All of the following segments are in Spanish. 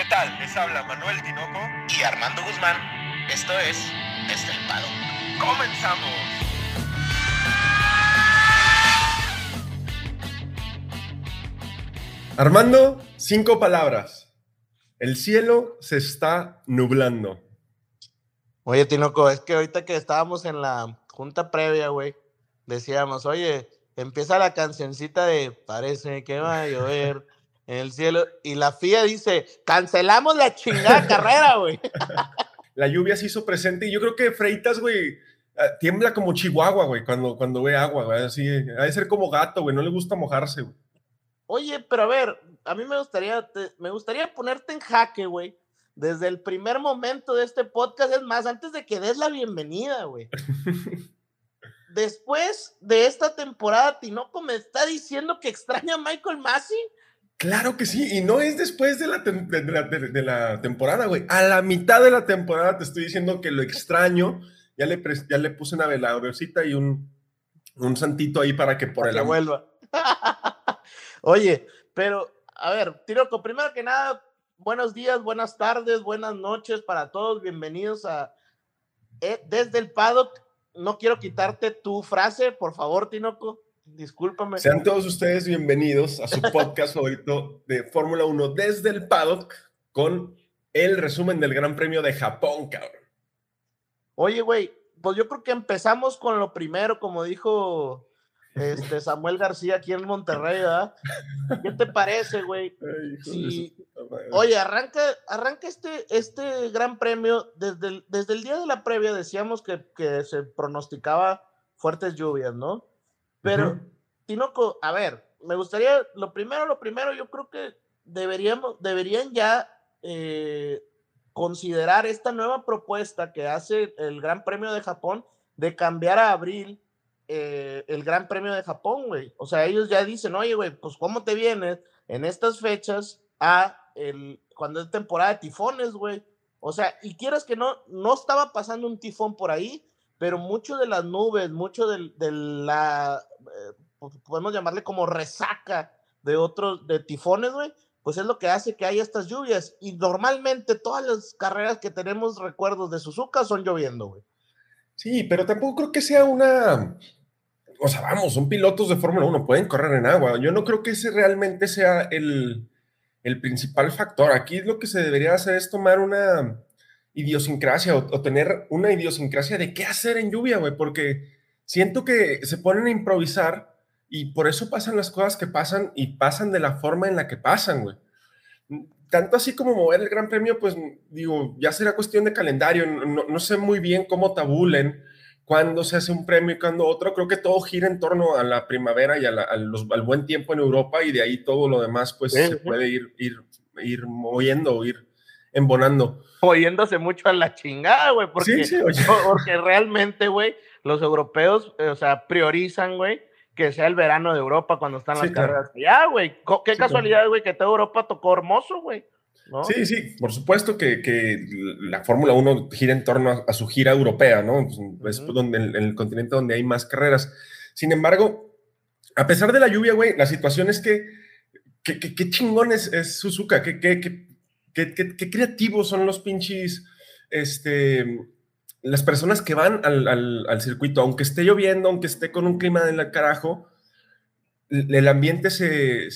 ¿Qué tal? Les habla Manuel Tinoco y Armando Guzmán. Esto es Estelpado. ¡Comenzamos! Armando, cinco palabras. El cielo se está nublando. Oye, Tinoco, es que ahorita que estábamos en la junta previa, güey, decíamos, oye, empieza la cancioncita de Parece que va a llover en el cielo. Y la FIA dice, cancelamos la chingada carrera, güey. La lluvia se hizo presente y yo creo que Freitas, güey, ah, tiembla como Chihuahua, güey, cuando, cuando ve agua, güey. Así, ha de ser como gato, güey, no le gusta mojarse, güey. Oye, pero a ver, a mí me gustaría, me gustaría ponerte en jaque, güey. Desde el primer momento de este podcast, es más, antes de que des la bienvenida, güey. Después de esta temporada, Tinoco me está diciendo que extraña a Michael Massey. Claro que sí, y no es después de la, de, la, de la, temporada, güey. A la mitad de la temporada te estoy diciendo que lo extraño. Ya le, ya le puse una veladorcita y un, un santito ahí para que por para el que vuelva. Oye, pero a ver, Tiroco, primero que nada, buenos días, buenas tardes, buenas noches para todos. Bienvenidos a eh, Desde el Paddock. No quiero quitarte tu frase, por favor, Tinoco. Discúlpame. Sean todos ustedes bienvenidos a su podcast favorito de Fórmula 1 desde el paddock con el resumen del Gran Premio de Japón, cabrón. Oye, güey, pues yo creo que empezamos con lo primero, como dijo este Samuel García aquí en Monterrey, ¿verdad? ¿Qué te parece, güey? Oye, arranca, arranca este, este gran premio. Desde el, desde el día de la previa decíamos que, que se pronosticaba fuertes lluvias, ¿no? Pero, Tinoco, a ver, me gustaría, lo primero, lo primero, yo creo que deberíamos, deberían ya eh, considerar esta nueva propuesta que hace el Gran Premio de Japón de cambiar a abril eh, el Gran Premio de Japón, güey. O sea, ellos ya dicen, oye, güey, pues ¿cómo te vienes en estas fechas a el, cuando es temporada de tifones, güey? O sea, y quieras que no, no estaba pasando un tifón por ahí, pero mucho de las nubes, mucho de, de la, eh, podemos llamarle como resaca de otros, de tifones, güey, pues es lo que hace que haya estas lluvias. Y normalmente todas las carreras que tenemos recuerdos de Suzuka son lloviendo, güey. Sí, pero tampoco creo que sea una... O sea, vamos, son pilotos de Fórmula 1, pueden correr en agua. Yo no creo que ese realmente sea el, el principal factor. Aquí lo que se debería hacer es tomar una idiosincrasia o, tener una idiosincrasia de qué hacer en lluvia, güey, porque siento que se ponen a improvisar y por eso pasan las cosas que pasan y pasan de la forma en la que pasan, güey. Tanto así como mover el Gran Premio, pues digo, ya será cuestión de calendario, no, sé muy bien cómo tabulen cuándo se hace un premio y cuándo otro, creo que todo gira en torno a la primavera y al buen tiempo en Europa y de ahí todo lo demás pues se puede ir, ir, ir moviendo, ir embonando. Oyéndose mucho a la chingada, güey, porque, porque realmente, güey, los europeos, eh, o sea, priorizan, güey, que sea el verano de Europa cuando están las carreras. Ya, güey, qué casualidad, güey, que toda Europa tocó hermoso, güey. Sí, sí, por supuesto que, que la Fórmula 1 gira en torno a, su gira europea, ¿no? Es donde, en el continente donde hay más carreras. Sin embargo, a pesar de la lluvia, güey, la situación es que qué chingón es, es Suzuka, qué, qué, Qué, creativos son los pinches, este, las personas que van al, circuito, aunque esté lloviendo, aunque esté con un clima del carajo, el ambiente se,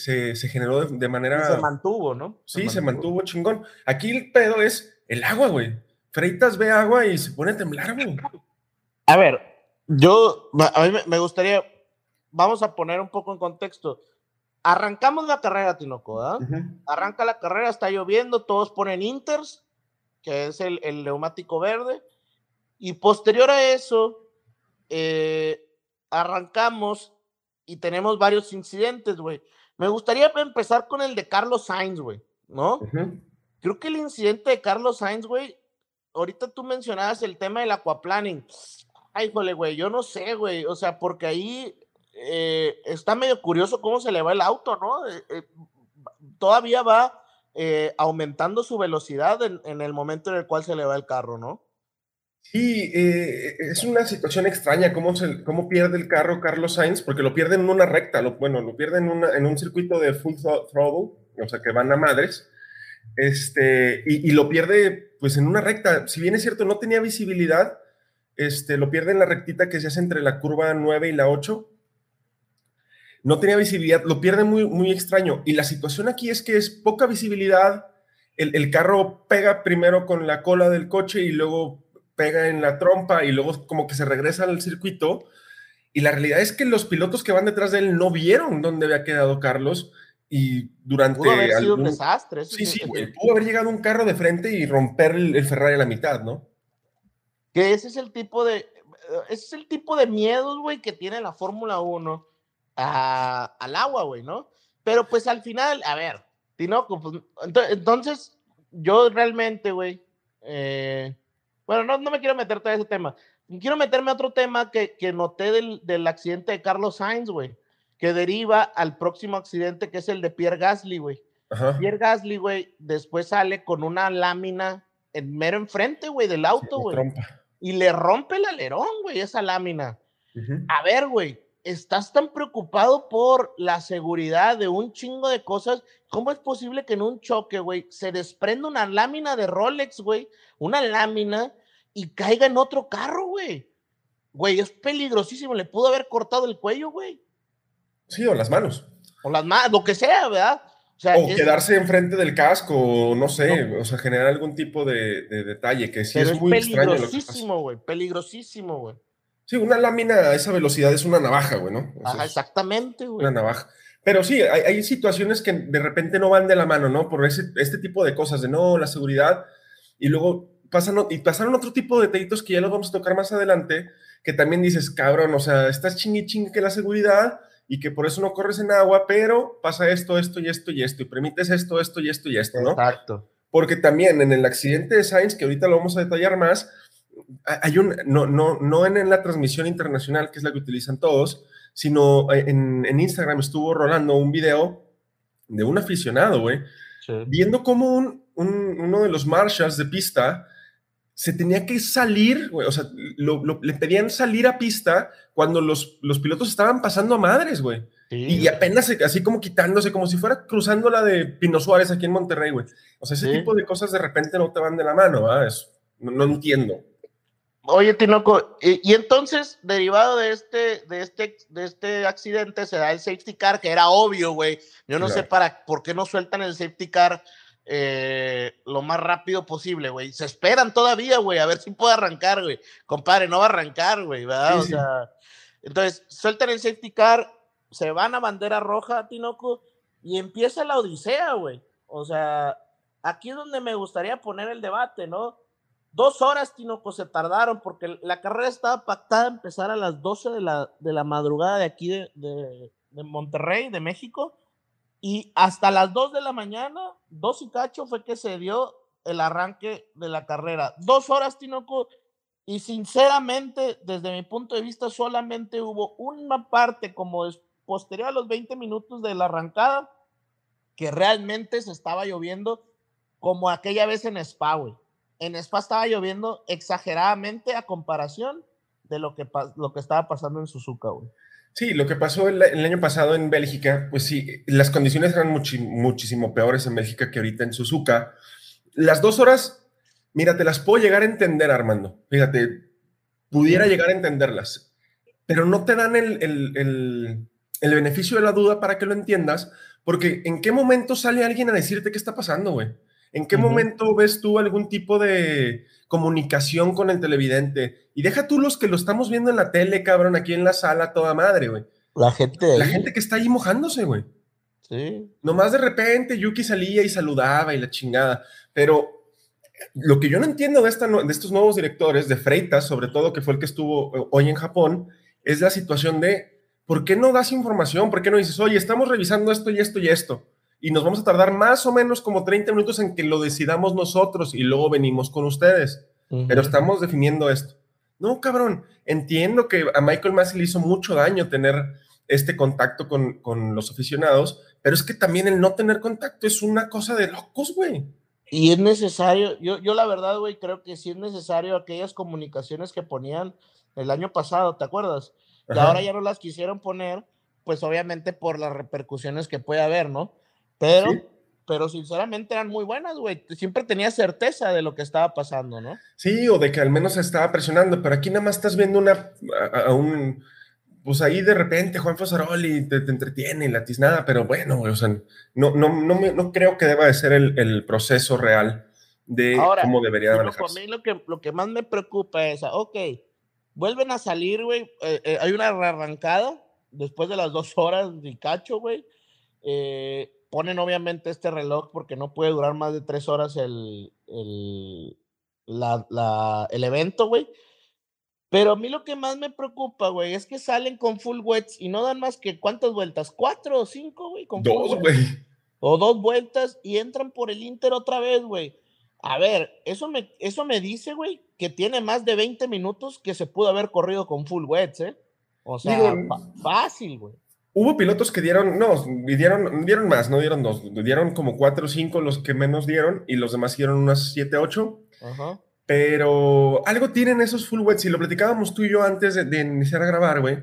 generó de, manera... Se mantuvo, ¿no? sí, se mantuvo chingón. Aquí el pedo es el agua, güey. Freitas ve agua y se pone a temblar, güey. A ver, yo, a mí me gustaría, vamos a poner un poco en contexto. Arrancamos la carrera, Tinoco, Arranca la carrera, está lloviendo, todos ponen Inters, que es el, neumático verde, y posterior a eso, eh, arrancamos y tenemos varios incidentes, güey. Me gustaría empezar con el de Carlos Sainz, güey, ¿no? Creo que el incidente de Carlos Sainz, güey, ahorita tú mencionabas el tema del aquaplaning. Ay, jole, güey, yo no sé, güey, o sea, porque ahí eh, está medio curioso cómo se le va el auto, ¿no? Eh, eh, todavía va aumentando su velocidad en, el momento en el cual se le va el carro, ¿no? Sí, es una situación extraña cómo, se, cómo pierde el carro Carlos Sainz, porque lo pierde en una recta, lo, bueno, lo pierde en, en un circuito de full throttle, o sea, que van a madres. Este, y, lo pierde pues en una recta. Si bien es cierto, no tenía visibilidad, este, lo pierde en la rectita que se hace entre la curva 9 y la 8. No tenía visibilidad, lo pierde muy, muy extraño. Y la situación aquí es que es poca visibilidad. El, el carro pega primero con la cola del coche y luego pega en la trompa y luego como que se regresa al circuito. Y la realidad es que los pilotos que van detrás de él no vieron dónde había quedado Carlos y durante... Pudo haber sido un desastre. Sí, sí, Pudo haber llegado un carro de frente y romper el, Ferrari a la mitad, ¿no? Que ese es el tipo de... Ese es el tipo de miedos, güey, que tiene la Fórmula 1 al agua, güey, ¿no? Pero pues al final, a ver, Tinoco, pues, entonces yo realmente, güey, eh, bueno, no, no me quiero meter todo ese tema. Quiero meterme a otro tema que, que noté del, del, accidente de Carlos Sainz, güey, que deriva al próximo accidente que es el de Pierre Gasly, güey. Pierre Gasly, güey, después sale con una lámina en mero enfrente, güey, del auto, güey. y le rompe el alerón, güey, esa lámina. A ver, güey, estás tan preocupado por la seguridad de un chingo de cosas. ¿Cómo es posible que en un choque, güey, se desprenda una lámina de Rolex, güey? Una lámina y caiga en otro carro, güey. Güey, es peligrosísimo. Le pudo haber cortado el cuello, güey. Sí, o las manos. O las manos, lo que sea, ¿verdad? O, sea, quedarse enfrente del casco, no sé, o sea, generar algún tipo de, detalle que sí es, muy extraño. Peligrosísimo, güey, peligrosísimo, güey. Sí, una lámina a esa velocidad es una navaja, güey, ¿no? Ajá, exactamente, güey. Una navaja. Pero sí, hay, situaciones que de repente no van de la mano, ¿no? Por ese, este tipo de cosas, de no, la seguridad, y luego pasan, y pasaron otro tipo de detallitos que ya los vamos a tocar más adelante, que también dices, cabrón, o sea, estás chingue chingue que la seguridad, y que por eso no corres en agua, pero pasa esto, esto y esto y esto, y permites esto, esto y esto y esto, ¿no? Exacto. Porque también en el accidente de Sainz, que ahorita lo vamos a detallar más, hay un, no, no, no en, la transmisión internacional, que es la que utilizan todos, sino en, en Instagram estuvo rolando un video de un aficionado, güey, viendo cómo un, un, uno de los marshals de pista se tenía que salir, güey, o sea, le pedían salir a pista cuando los, los pilotos estaban pasando a madres, güey. Y apenas así como quitándose, como si fuera cruzando la de Pino Suárez aquí en Monterrey, güey. O sea, ese tipo de cosas de repente no te van de la mano, ¿verdad? no, no, entiendo. Oye, Tinoco, y, entonces, derivado de este, de, este, de este accidente, se da el safety car, que era obvio, güey. Yo no sé para por qué no sueltan el safety car eh, lo más rápido posible, güey. Se esperan todavía, güey, a ver si puede arrancar, güey. Compadre, no va a arrancar, güey, ¿verdad? o sea, entonces sueltan el safety car, se van a bandera roja, Tinoco, y empieza la odisea, güey. O sea, aquí es donde me gustaría poner el debate, ¿no? Dos horas, Tinoco, se tardaron porque la carrera estaba pactada a empezar a las 12 de la, de la madrugada de aquí de, de, Monterrey, de México y hasta las 2 de la mañana, dos y cacho, fue que se dio el arranque de la carrera. Dos horas, Tinoco, y sinceramente, desde mi punto de vista, solamente hubo una parte como posterior a los 20 minutos de la arrancada que realmente se estaba lloviendo como aquella vez en Spa. En Spa estaba lloviendo exageradamente a comparación de lo que, lo que estaba pasando en Suzuka, güey. Sí, lo que pasó el, año pasado en Bélgica, pues sí, las condiciones eran muchísimo peores en Bélgica que ahorita en Suzuka. Las dos horas, mira, te las puedo llegar a entender, Armando. Fíjate, pudiera llegar a entenderlas, pero no te dan el, el, el beneficio de la duda para que lo entiendas, porque ¿en qué momento sale alguien a decirte qué está pasando, güey? ¿En qué momento ves tú algún tipo de comunicación con el televidente? Y deja tú los que lo estamos viendo en la tele, cabrón, aquí en la sala, toda madre, güey. La gente. La gente que está ahí mojándose, güey. Sí. Nomás de repente Yuki salía y saludaba y la chingada. Pero lo que yo no entiendo de, esta, de estos nuevos directores, de Freitas, sobre todo, que fue el que estuvo eh, hoy en Japón, es la situación de, ¿por qué no das información? ¿Por qué no dices, oye, estamos revisando esto y esto y esto? Y nos vamos a tardar más o menos como 30 minutos en que lo decidamos nosotros y luego venimos con ustedes. Pero estamos definiendo esto. No, cabrón, entiendo que a Michael Massey le hizo mucho daño tener este contacto con, con los aficionados, pero es que también el no tener contacto es una cosa de locos, güey. Y es necesario, yo, yo la verdad, güey, creo que sí es necesario aquellas comunicaciones que ponían el año pasado, ¿te acuerdas? Y ahora ya no las quisieron poner, pues obviamente por las repercusiones que puede haber, ¿no? Pero pero sinceramente eran muy buenas, güey. Siempre tenía certeza de lo que estaba pasando, ¿no? Sí, o de que al menos estaba presionando, pero aquí nada más estás viendo una, a, un, pues ahí de repente Juan Fosaroli te, te entretiene y la tiznada, pero bueno, o sea, no, no, no, no creo que deba de ser el, el proceso real de cómo debería manejarse. A mí lo que, lo que más me preocupa es, ok, vuelven a salir, güey, eh, eh, hay una arrancada después de las dos horas de cacho, güey. Eh, ponen obviamente este reloj porque no puede durar más de tres horas el, el, la, el evento, güey. Pero a mí lo que más me preocupa, güey, es que salen con full wets y no dan más que cuántas vueltas, cuatro o cinco, güey. Dos, güey. O dos vueltas y entran por el Inter otra vez, güey. A ver, eso me, eso me dice, güey, que tiene más de 20 minutos que se pudo haber corrido con full wets, ¿eh? O sea, fácil, güey. Hubo pilotos que dieron, no, dieron, dieron más, no dieron dos, dieron como cuatro o cinco los que menos dieron y los demás dieron unas siete, ocho. Ajá. Pero algo tienen esos full wets y lo platicábamos tú y yo antes de, iniciar a grabar, güey.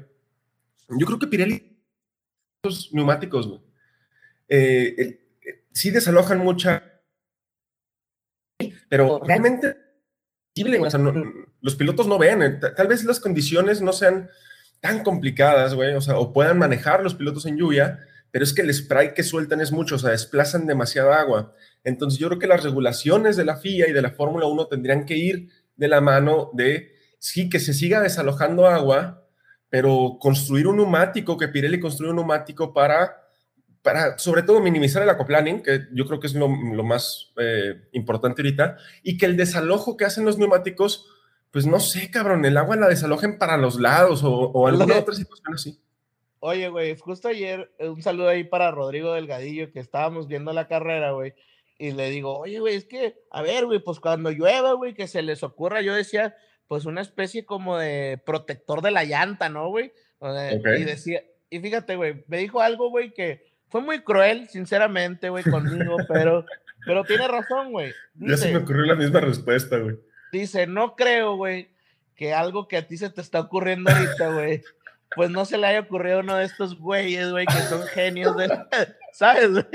Yo creo que Pirelli, esos neumáticos, güey, eh, eh, sí desalojan mucha pero realmente los pilotos no ven, eh, tal vez las condiciones no sean tan complicadas, güey, o sea, o puedan manejar los pilotos en lluvia, pero es que el spray que sueltan es mucho, o sea, desplazan demasiada agua. Entonces yo creo que las regulaciones de la FIA y de la Fórmula 1 tendrían que ir de la mano de, sí, que se siga desalojando agua, pero construir un neumático, que Pirelli construya un neumático para para sobre todo minimizar el aquaplaning, que yo creo que es lo, más eh, importante ahorita, y que el desalojo que hacen los neumáticos, pues no sé, cabrón, el agua la desalojen para los lados o, alguna otra situación así. Oye, güey, justo ayer, eh, un saludo ahí para Rodrigo Delgadillo, que estábamos viendo la carrera, güey, y le digo, oye, güey, es que, a ver, güey, pues cuando llueva, güey, que se les ocurra, yo decía, pues una especie como de protector de la llanta, ¿no, güey? Y decía, y fíjate, güey, me dijo algo, güey, que fue muy cruel, sinceramente, güey, conmigo, pero, pero tiene razón, güey. Ya se me ocurrió la misma respuesta, güey. Dice, no creo, güey, que algo que a ti se te está ocurriendo ahorita, güey, pues no se le haya ocurrido a uno de estos güeyes, güey, que son genios de... ¿Sabes, güey?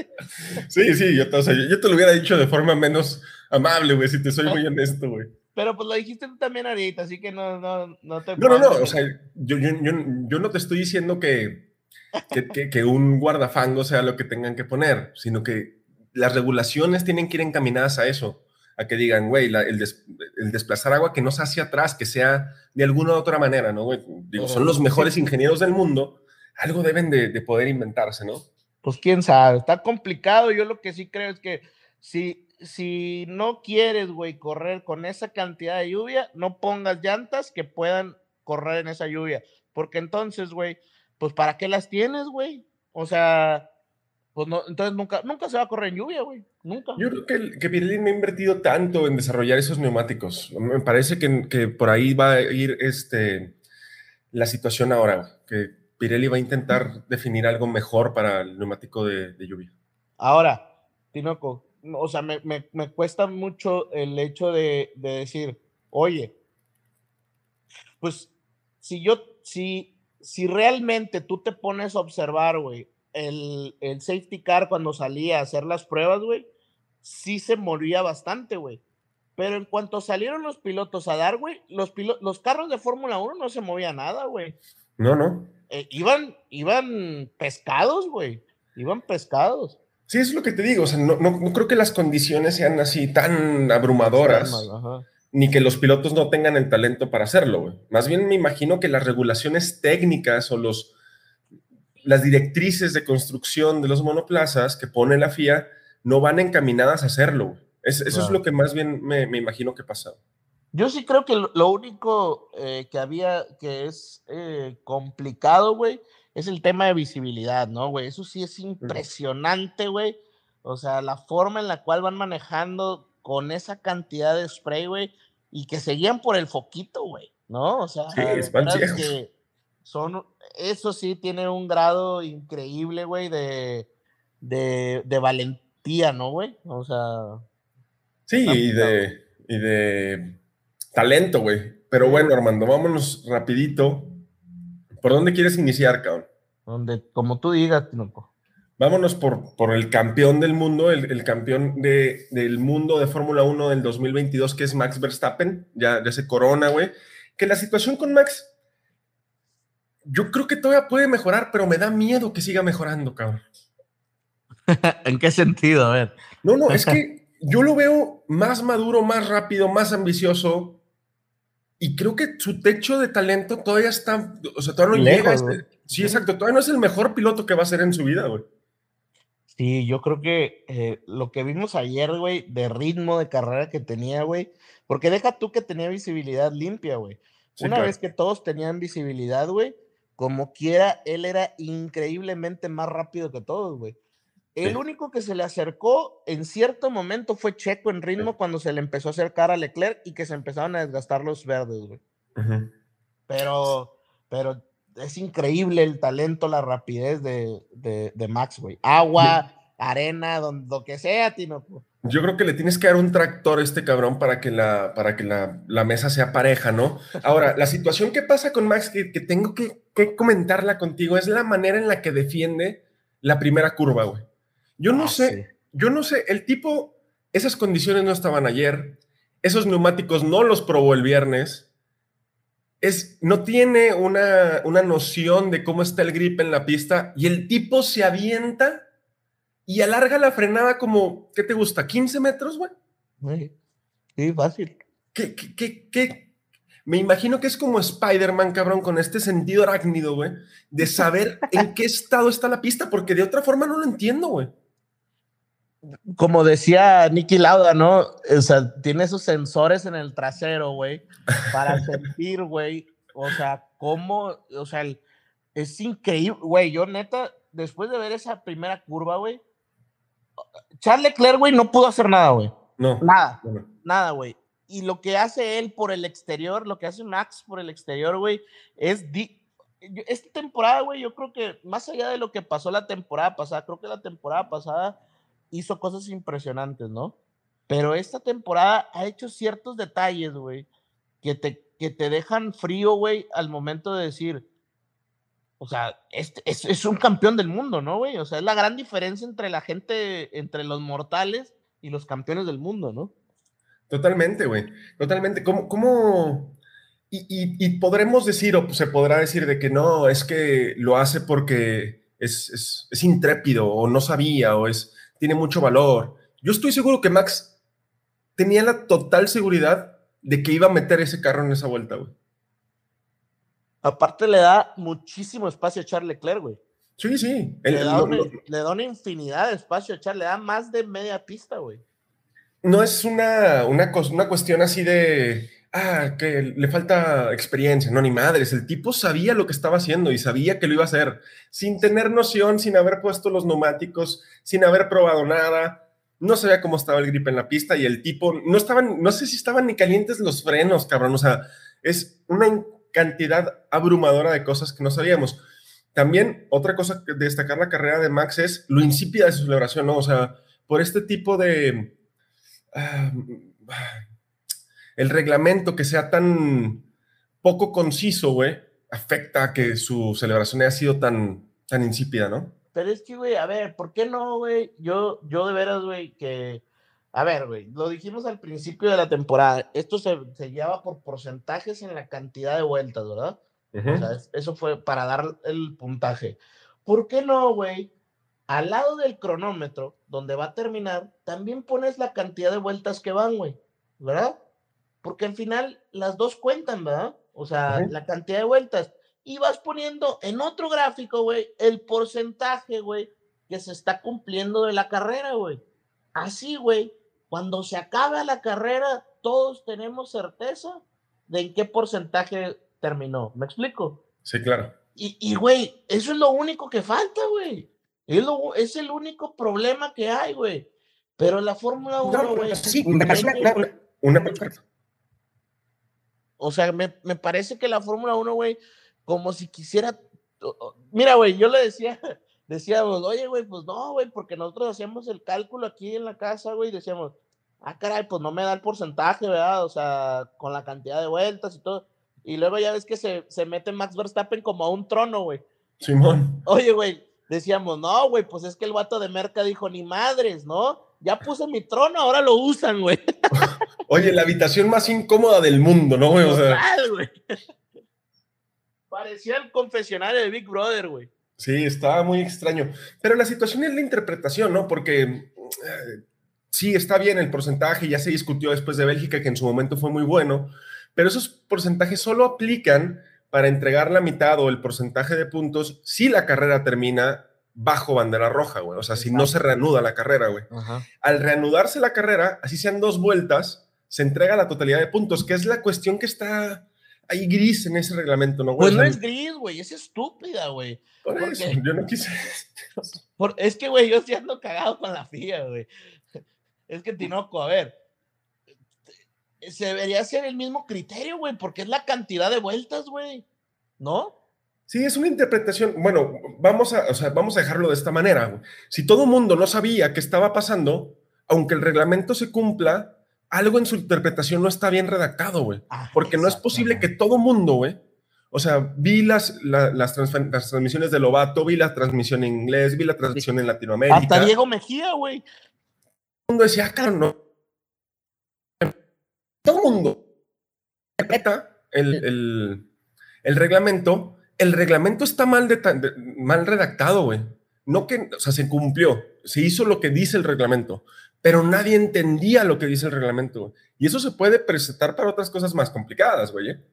Sí, sí, yo te, yo, te lo hubiera dicho de forma menos amable, güey, si te soy muy honesto, güey. Pero pues lo dijiste tú también ahorita, así que no, no, no te... No, no, no, o sea, yo, yo, yo, yo no te estoy diciendo que que, un guardafango sea lo que tengan que poner, sino que las regulaciones tienen que ir encaminadas a eso, a que digan, güey, el, desplazar agua que no sea hacia atrás, que sea de alguna u otra manera, ¿no? Digo, son los mejores ingenieros del mundo, algo deben de, poder inventarse, ¿no? Pues quién sabe, está complicado, yo lo que sí creo es que si, si no quieres, güey, correr con esa cantidad de lluvia, no pongas llantas que puedan correr en esa lluvia, porque entonces, güey, pues ¿para qué las tienes, güey? O sea, pues no, entonces nunca, nunca se va a correr en lluvia, güey, nunca. Yo creo que, que Pirelli me ha invertido tanto en desarrollar esos neumáticos. Me parece que, que por ahí va a ir este, la situación ahora, que Pirelli va a intentar definir algo mejor para el neumático de, lluvia. Ahora, Tinoco, o sea, me, me, me cuesta mucho el hecho de, de decir, oye, pues si yo, si si realmente tú te pones a observar, güey, el, el, safety car cuando salía a hacer las pruebas, güey, sí se moría bastante, güey. Pero en cuanto salieron los pilotos a dar, güey, los, los carros de Fórmula 1 no se movía nada, güey. No, no. Eh, iban, iban pescados, güey. Iban pescados. Sí, eso es lo que te digo. O sea, no, no, creo que las condiciones sean así tan abrumadoras. Ni que los pilotos no tengan el talento para hacerlo, güey. Más bien me imagino que las regulaciones técnicas o los, las directrices de construcción de los monoplazas que pone la FIA no van encaminadas a hacerlo. eso es lo que más bien me, imagino que pasa. Yo sí creo que lo, único eh, que había que es eh, complicado, güey, es el tema de visibilidad, ¿no, güey? Eso sí es impresionante, güey. O sea, la forma en la cual van manejando con esa cantidad de spray, güey y que seguían por el foquito, güey, ¿no? O sea, sí, que son, eso sí tiene un grado increíble, güey, de, de, valentía, ¿no, güey? O sea. Sí, y de, y de talento, güey. Pero bueno, Armando, vámonos rapidito. ¿Por dónde quieres iniciar, cabrón? Donde, como tú digas, Tinoco. Vámonos por, por el campeón del mundo, el, campeón de, del mundo de Fórmula 1 del 2022, que es Max Verstappen, ya, ya se corona, güey. Que la situación con Max, yo creo que todavía puede mejorar, pero me da miedo que siga mejorando, cabrón. ¿En qué sentido? A ver. No, no, es que yo lo veo más maduro, más rápido, más ambicioso. Y creo que su techo de talento todavía está, o sea, todavía no llega. Este, sí, exacto, todavía no es el mejor piloto que va a ser en su vida, güey. Sí, yo creo que eh, lo que vimos ayer, güey, de ritmo de carrera que tenía, güey, porque deja tú que tenía visibilidad limpia, güey. Una vez que todos tenían visibilidad, güey, como quiera, él era increíblemente más rápido que todos, güey. El único que se le acercó en cierto momento fue Checo en ritmo cuando se le empezó a acercar a Leclerc y que se empezaron a desgastar los verdes, güey. Pero, pero es increíble el talento, la rapidez de, de, Max, güey. Agua, arena, donde, lo que sea, Tino. Yo creo que le tienes que dar un tractor a este cabrón para que la, para que la, mesa sea pareja, ¿no? Ahora, la situación que pasa con Max, que, tengo que, comentarla contigo, es la manera en la que defiende la primera curva, güey. Yo no ah, sé, yo no sé, el tipo, esas condiciones no estaban ayer, esos neumáticos no los probó el viernes, es, no tiene una, noción de cómo está el grip en la pista y el tipo se avienta y alarga la frenada como, ¿qué te gusta? ¿15 metros, güey? Sí, fácil. ¿Qué, qué, qué, Me imagino que es como Spider-Man, cabrón, con este sentido arácnido, güey, de saber en qué estado está la pista, porque de otra forma no lo entiendo, güey como decía Nicky Lauda, ¿no? O sea, tiene esos sensores en el trasero, güey, para sentir, güey. O sea, cómo, o sea, es increíble, güey. Yo neta, después de ver esa primera curva, güey, Charles Leclerc, güey, no pudo hacer nada, güey. No. Nada, nada, güey. Y lo que hace él por el exterior, lo que hace Max por el exterior, güey, es... Esta temporada, güey, yo creo que más allá de lo que pasó la temporada pasada, creo que la temporada pasada hizo cosas impresionantes, ¿no? Pero esta temporada ha hecho ciertos detalles, güey, que te, que te dejan frío, güey, al momento de decir, o sea, este, es, es, un campeón del mundo, ¿no, güey? O sea, es la gran diferencia entre la gente, entre los mortales y los campeones del mundo, ¿no? Totalmente, güey, totalmente. ¿Cómo, cómo... Y, y, y, podremos decir, o se podrá decir de que no, es que lo hace porque es, es, es intrépido, o no sabía, o es tiene mucho valor. Yo estoy seguro que Max tenía la total seguridad de que iba a meter ese carro en esa vuelta, güey. Aparte le da muchísimo espacio a Charles Leclerc, güey. Sí, sí. le, da una, infinidad de espacio a Charles, le da más de media pista, güey. No es una, una, una cuestión así de, ah, que le falta experiencia. No, ni madres. El tipo sabía lo que estaba haciendo y sabía que lo iba a hacer sin tener noción, sin haber puesto los neumáticos, sin haber probado nada. No sabía cómo estaba el grip en la pista y el tipo no estaban, no sé si estaban ni calientes los frenos, cabrón. O sea, es una cantidad abrumadora de cosas que no sabíamos. También otra cosa que destacar la carrera de Max es lo insípida de su celebración, ¿no? O sea, por este tipo de... Ah, el reglamento que sea tan poco conciso, güey, afecta a que su celebración haya sido tan, tan insípida, ¿no? Pero es que, güey, a ver, ¿por qué no, güey? Yo, yo de veras, güey, que... A ver, güey, lo dijimos al principio de la temporada. Esto se, se lleva por porcentajes en la cantidad de vueltas, ¿verdad? O sea, eso fue para dar el puntaje. ¿Por qué no, güey? Al lado del cronómetro, donde va a terminar, también pones la cantidad de vueltas que van, güey, ¿verdad? Porque al final las dos cuentan, ¿verdad? O sea, la cantidad de vueltas. Y vas poniendo en otro gráfico, güey, el porcentaje, güey, que se está cumpliendo de la carrera, güey. Así, güey, cuando se acaba la carrera, todos tenemos certeza de en qué porcentaje terminó. ¿Me explico? Sí, claro. Y, güey, eso es lo único que falta, güey. Es, es el único problema que hay, güey. Pero la Fórmula 1, güey. sí, una, una, o sea, me, parece que la Fórmula 1, güey, como si quisiera. Mira, güey, yo le decía, decíamos, oye, güey, pues no, güey, porque nosotros hacíamos el cálculo aquí en la casa, güey, y decíamos, ah, caray, pues no me da el porcentaje, ¿verdad? O sea, con la cantidad de vueltas y todo. Y luego ya ves que se, se mete Max Verstappen como a un trono, güey. Simón. Oye, güey, decíamos, no, güey, pues es que el vato de Merca dijo, ni madres, ¿no? Ya puse mi trono, ahora lo usan, güey. Oye, la habitación más incómoda del mundo, ¿no, güey? O sea, Total, güey. Parecía el confesionario de Big Brother, güey. Sí, estaba muy extraño. Pero la situación es la interpretación, ¿no? Porque eh, sí, está bien el porcentaje, ya se discutió después de Bélgica, que en su momento fue muy bueno, pero esos porcentajes solo aplican para entregar la mitad o el porcentaje de puntos si la carrera termina bajo bandera roja, güey. O sea, si no se reanuda la carrera, güey. Al reanudarse la carrera, así sean dos vueltas, se entrega la totalidad de puntos, que es la cuestión que está ahí gris en ese reglamento, ¿no, güey? Pues no es gris, güey, es estúpida, güey. por ¿por eso, yo no quise. Por- es que, güey, yo sí ando cagado con la FIA, güey. Es que Tinoco, a ver, se debería hacer el mismo criterio, güey, porque es la cantidad de vueltas, güey. ¿No? Sí, es una interpretación. Bueno, vamos a, o sea, vamos a dejarlo de esta manera. güey. Si todo mundo no sabía qué estaba pasando, aunque el reglamento se cumpla, algo en su interpretación no está bien redactado, güey. Ah, Porque no es posible que todo mundo, güey. O sea, vi las, la- las, transmisiones de Lobato, vi la transmisión en inglés, vi la transmisión en Latinoamérica. Hasta Diego Mejía, güey. Todo el mundo decía, ah, claro, no. Todo el mundo respeta el, el- el reglamento. El reglamento está mal, de- mal redactado, güey. No que, o sea, se cumplió, se hizo lo que dice el reglamento, pero nadie entendía lo que dice el reglamento. Y eso se puede presentar para otras cosas más complicadas, güey. ¿eh?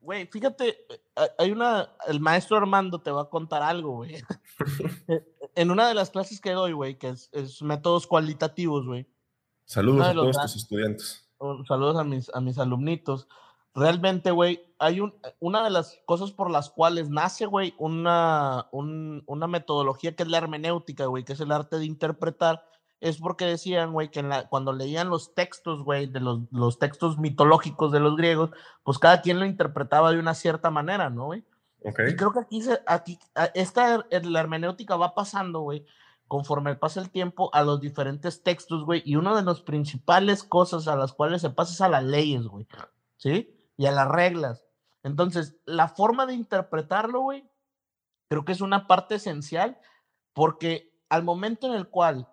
Güey, fíjate, eh, hay una, el maestro Armando te va a contar algo, güey. en una de las clases que doy, güey, que es, es métodos cualitativos, güey. Saludos a todos tus estudiantes. un- saludos a mis, a mis alumnitos. Realmente, güey, hay un, una de las cosas por las cuales nace, güey, una, un- una metodología que es la hermenéutica, güey, que es el arte de interpretar, es porque decían, güey, que en la- cuando leían los textos, güey, de los, los textos mitológicos de los griegos, pues cada quien lo interpretaba de una cierta manera, ¿no, güey? ¿Ok? Y creo que aquí, se, aquí esta la hermenéutica va pasando, güey, conforme pasa el tiempo a los diferentes textos, güey, y una de las principales cosas a las cuales se pasa es a las leyes, güey, ¿sí? Y a las reglas. Entonces, la forma de interpretarlo, güey, creo que es una parte esencial porque al momento en el cual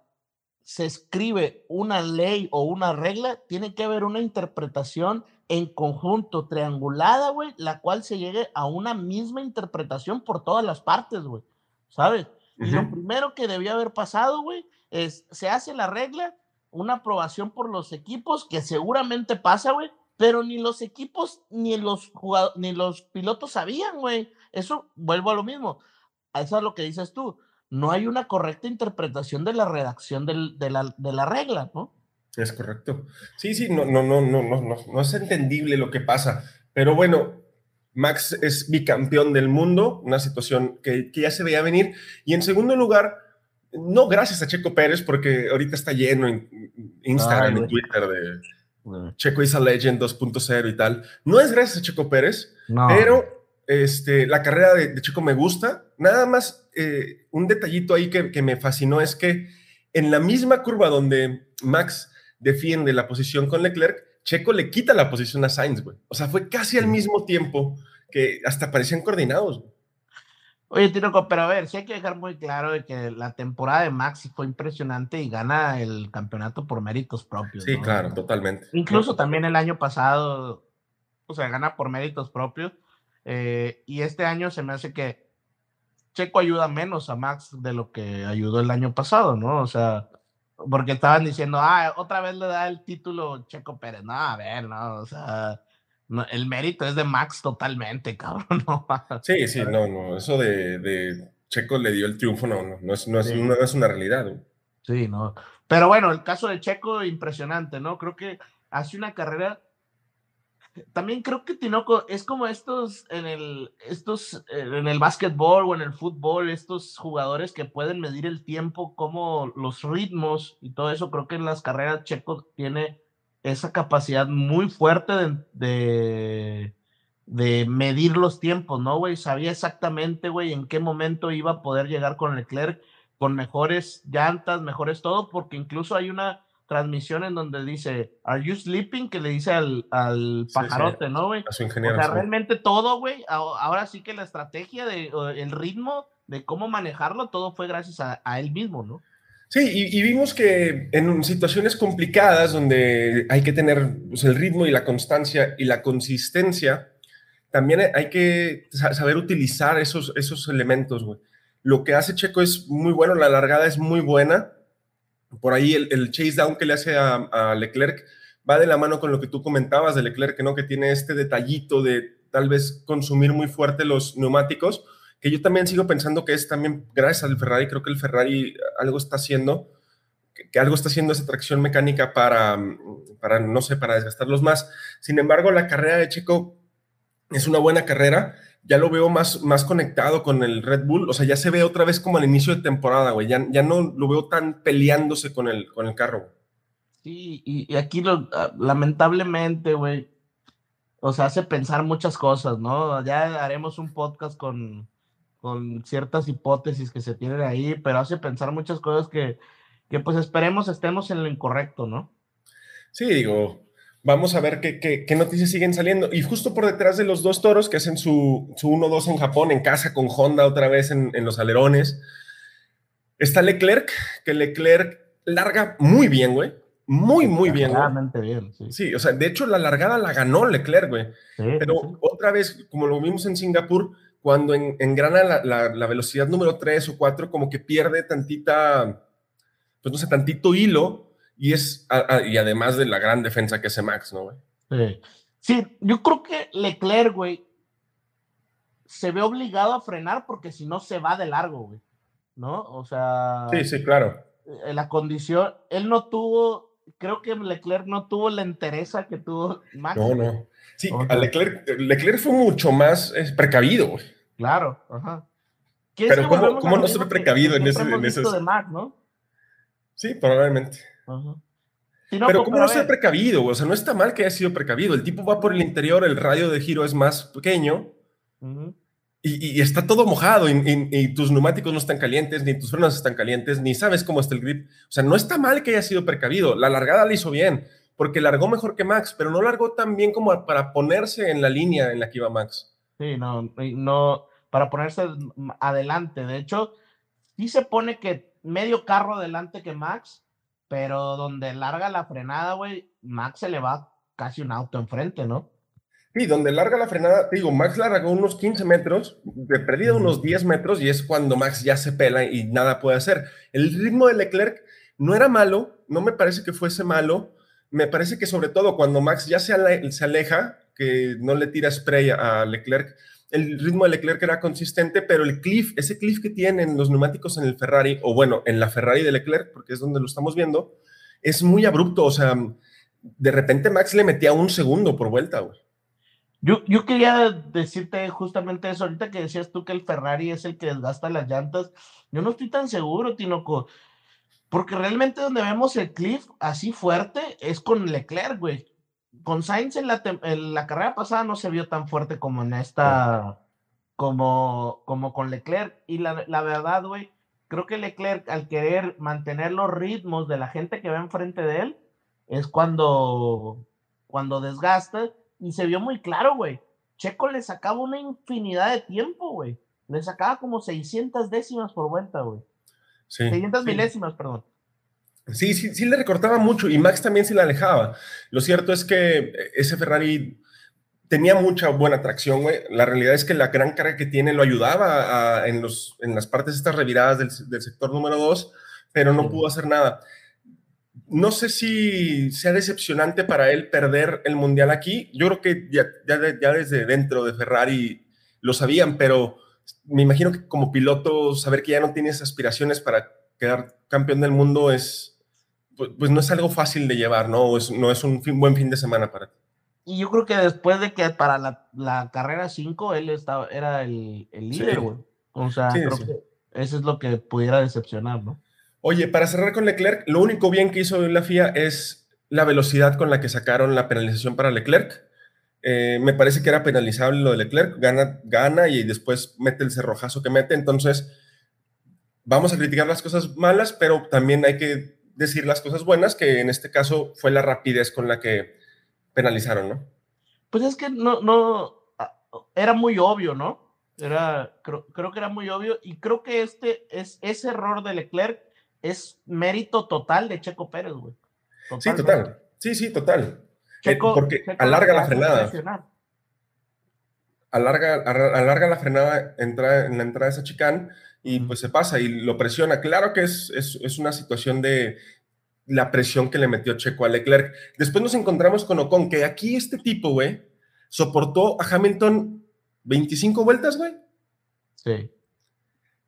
se escribe una ley o una regla, tiene que haber una interpretación en conjunto, triangulada, güey, la cual se llegue a una misma interpretación por todas las partes, güey, ¿sabes? Y lo primero que debía haber pasado, güey, es, se hace la regla, una aprobación por los equipos, que seguramente pasa, güey, pero ni los equipos ni los ni los pilotos sabían, güey. Eso, vuelvo a lo mismo. A Eso es lo que dices tú. No hay una correcta interpretación de la redacción del- de, la, de la regla, ¿no? Es correcto. Sí, sí, no, no, no, no, no, no, no es entendible lo que pasa. Pero bueno, Max es bicampeón del mundo, una situación que, que ya se veía venir. Y en segundo lugar, no gracias a Checo Pérez, porque ahorita está lleno en Instagram Ay, y. Twitter de Checo is a legend 2.0 y tal. No es gracias a Checo Pérez, No. pero este, la carrera de, de Checo me gusta. Nada más, eh, un detallito ahí que, que me fascinó es que en la misma curva donde Max defiende la posición con Leclerc, Checo le quita la posición a Sainz, güey. O sea, fue casi al mismo tiempo que hasta parecían coordinados. güey. Oye, Tinoco, pero a ver, sí hay que dejar muy claro de que la temporada de Max sí fue impresionante y gana el campeonato por méritos propios. Sí, ¿no? claro, totalmente. Incluso No, también el año pasado, o sea, gana por méritos propios. Eh, y este año se me hace que Checo ayuda menos a Max de lo que ayudó el año pasado, ¿no? O sea, porque estaban diciendo, ah, otra vez le da el título Checo Pérez. No, a ver, no, o sea, no, el mérito es de Max totalmente, cabrón. No, Sí, sí, no, no. Eso de, de Checo le dio el triunfo, no, no, no es, no es, Sí. no es una realidad. güey. Sí, no. Pero bueno, el caso de Checo, impresionante, ¿no? Creo que hace una carrera. También creo que Tinoco es como estos en el, estos eh, en el básquetbol o en el fútbol, estos jugadores que pueden medir el tiempo, como los ritmos y todo eso. Creo que en las carreras Checo tiene esa capacidad muy fuerte de, de, de medir los tiempos, ¿no, güey? Sabía exactamente, güey, en qué momento iba a poder llegar con Leclerc con mejores llantas, mejores todo, porque incluso hay una transmisión en donde dice, ¿Are you sleeping? que le dice al, al Sí, sí. pajarote, ¿no, güey? A su O ingeniero. sea, sí. realmente todo, güey. a- Ahora sí que la estrategia de o el ritmo de cómo manejarlo, todo fue gracias a, él mismo, ¿no? Sí, y, vimos que en situaciones complicadas donde hay que tener pues, el ritmo y la constancia y la consistencia, también hay que saber utilizar esos, esos elementos, güey. Lo que hace Checo es muy bueno, la largada es muy buena. Por ahí el, chase down que le hace a, Leclerc va de la mano con lo que tú comentabas de Leclerc, ¿no? Que tiene este detallito de tal vez consumir muy fuerte los neumáticos que yo también sigo pensando que es también gracias al Ferrari, creo que el Ferrari algo está haciendo, que, algo está haciendo esa tracción mecánica para, para, no sé, para desgastarlos más. Sin embargo, la carrera de Checo es una buena carrera, ya lo veo más, más conectado con el Red Bull, o sea, ya se ve otra vez como al inicio de temporada, güey, ya, ya no lo veo tan peleándose con el, con el carro. Sí, y, y aquí lo, ah, lamentablemente, güey, o sea, hace pensar muchas cosas, ¿no? Ya haremos un podcast con, con ciertas hipótesis que se tienen ahí, pero hace pensar muchas cosas que, que pues esperemos estemos en lo incorrecto, ¿no? Sí, digo, vamos a ver qué, qué, noticias siguen saliendo. Y justo por detrás de los dos toros que hacen su, su 1-2 en Japón, en casa con Honda otra vez en, en, los alerones, está Leclerc, que Leclerc larga muy bien, güey. Muy, muy bien. Realmente bien, sí. Sí, o sea, de hecho la largada la ganó Leclerc, güey. Pero otra vez, como lo vimos en Singapur, cuando en, engrana la, la, velocidad número 3 o 4, como que pierde tantita, pues no sé, tantito hilo, y es, y además de la gran defensa que hace Max, ¿no, güey? Sí. sí, yo creo que Leclerc, güey, se ve obligado a frenar porque si no se va de largo, güey, ¿no? O sea... Sí, sí, claro. Eh, la condición, él no tuvo, creo que Leclerc no tuvo la entereza que tuvo Max. No, no. Sí, a Leclerc, Leclerc fue mucho más precavido, güey. Claro, ajá. Pero ¿cómo, ¿cómo no se ve precavido en ese... En ese... de Mac, ¿no? Sí, probablemente. Pero ¿cómo no se ve precavido? O sea, no está mal que haya sido precavido. El tipo va por el interior, el radio de giro es más pequeño y, y, está todo mojado y, y, tus neumáticos no están calientes, ni tus frenos están calientes, ni sabes cómo está el grip. O sea, no está mal que haya sido precavido. La largada la hizo bien porque largó mejor que Max, pero no largó tan bien como para ponerse en la línea en la que iba Max. Sí, no, no, para ponerse adelante. De hecho, sí se pone que medio carro adelante que Max, pero donde larga la frenada, güey, Max se le va casi un auto enfrente, ¿no? Sí, donde larga la frenada, te digo, Max largó unos 15 metros, de perdida unos 10 metros, y es cuando Max ya se pela y nada puede hacer. El ritmo de Leclerc no era malo, no me parece que fuese malo, me parece que sobre todo cuando Max ya se, se aleja, que no le tira spray a Leclerc. El ritmo de Leclerc era consistente, pero el cliff, ese cliff que tienen los neumáticos en el Ferrari, o bueno, en la Ferrari de Leclerc, porque es donde lo estamos viendo, es muy abrupto. O sea, de repente Max le metía un segundo por vuelta, güey. Yo, yo quería decirte justamente eso, ahorita que decías tú que el Ferrari es el que desgasta las llantas, yo no estoy tan seguro, Tinoco, porque realmente donde vemos el cliff así fuerte es con Leclerc, güey con Sainz en la, en la, carrera pasada no se vio tan fuerte como en esta, como, como con Leclerc. Y la, la verdad, güey, creo que Leclerc al querer mantener los ritmos de la gente que va enfrente de él, es cuando, cuando desgasta. Y se vio muy claro, güey. Checo le sacaba una infinidad de tiempo, güey. Le sacaba como 600 décimas por vuelta, güey. Sí, 600 milésimas, perdón. Sí, sí, sí le recortaba mucho y Max también sí la alejaba. Lo cierto es que ese Ferrari tenía mucha buena tracción, güey. La realidad es que la gran carga que tiene lo ayudaba en, los, en las partes estas reviradas del, sector número 2, pero no pudo hacer nada. No sé si sea decepcionante para él perder el mundial aquí. Yo creo que ya, ya, ya desde dentro de Ferrari lo sabían, pero me imagino que como piloto saber que ya no tienes aspiraciones para quedar campeón del mundo es, pues, pues, no es algo fácil de llevar, ¿no? Es, no es un buen fin de semana para ti. Y yo creo que después de que para la, la carrera 5 él estaba, era el, el líder, güey. O sea, creo que eso es lo que pudiera decepcionar, ¿no? Oye, para cerrar con Leclerc, lo único bien que hizo la FIA es la velocidad con la que sacaron la penalización para Leclerc. Eh, me parece que era penalizable lo de Leclerc, gana, gana y después mete el cerrojazo que mete. Entonces, vamos a criticar las cosas malas, pero también hay que decir las cosas buenas, que en este caso fue la rapidez con la que penalizaron, ¿no? Pues es que no, no, era muy obvio, ¿no? Era, creo, creo, que era muy obvio y creo que este es ese error de Leclerc es mérito total de Checo Pérez, güey. Sí, total. Sí, sí, total. Eh, porque alarga la frenada. Alarga, alarga la frenada entra, en la entrada de esa chicán y pues se pasa y lo presiona. Claro que es, es, es una situación de, la presión que le metió Checo a Leclerc. Después nos encontramos con Ocon, que aquí este tipo, güey, soportó a Hamilton 25 vueltas, güey. Sí.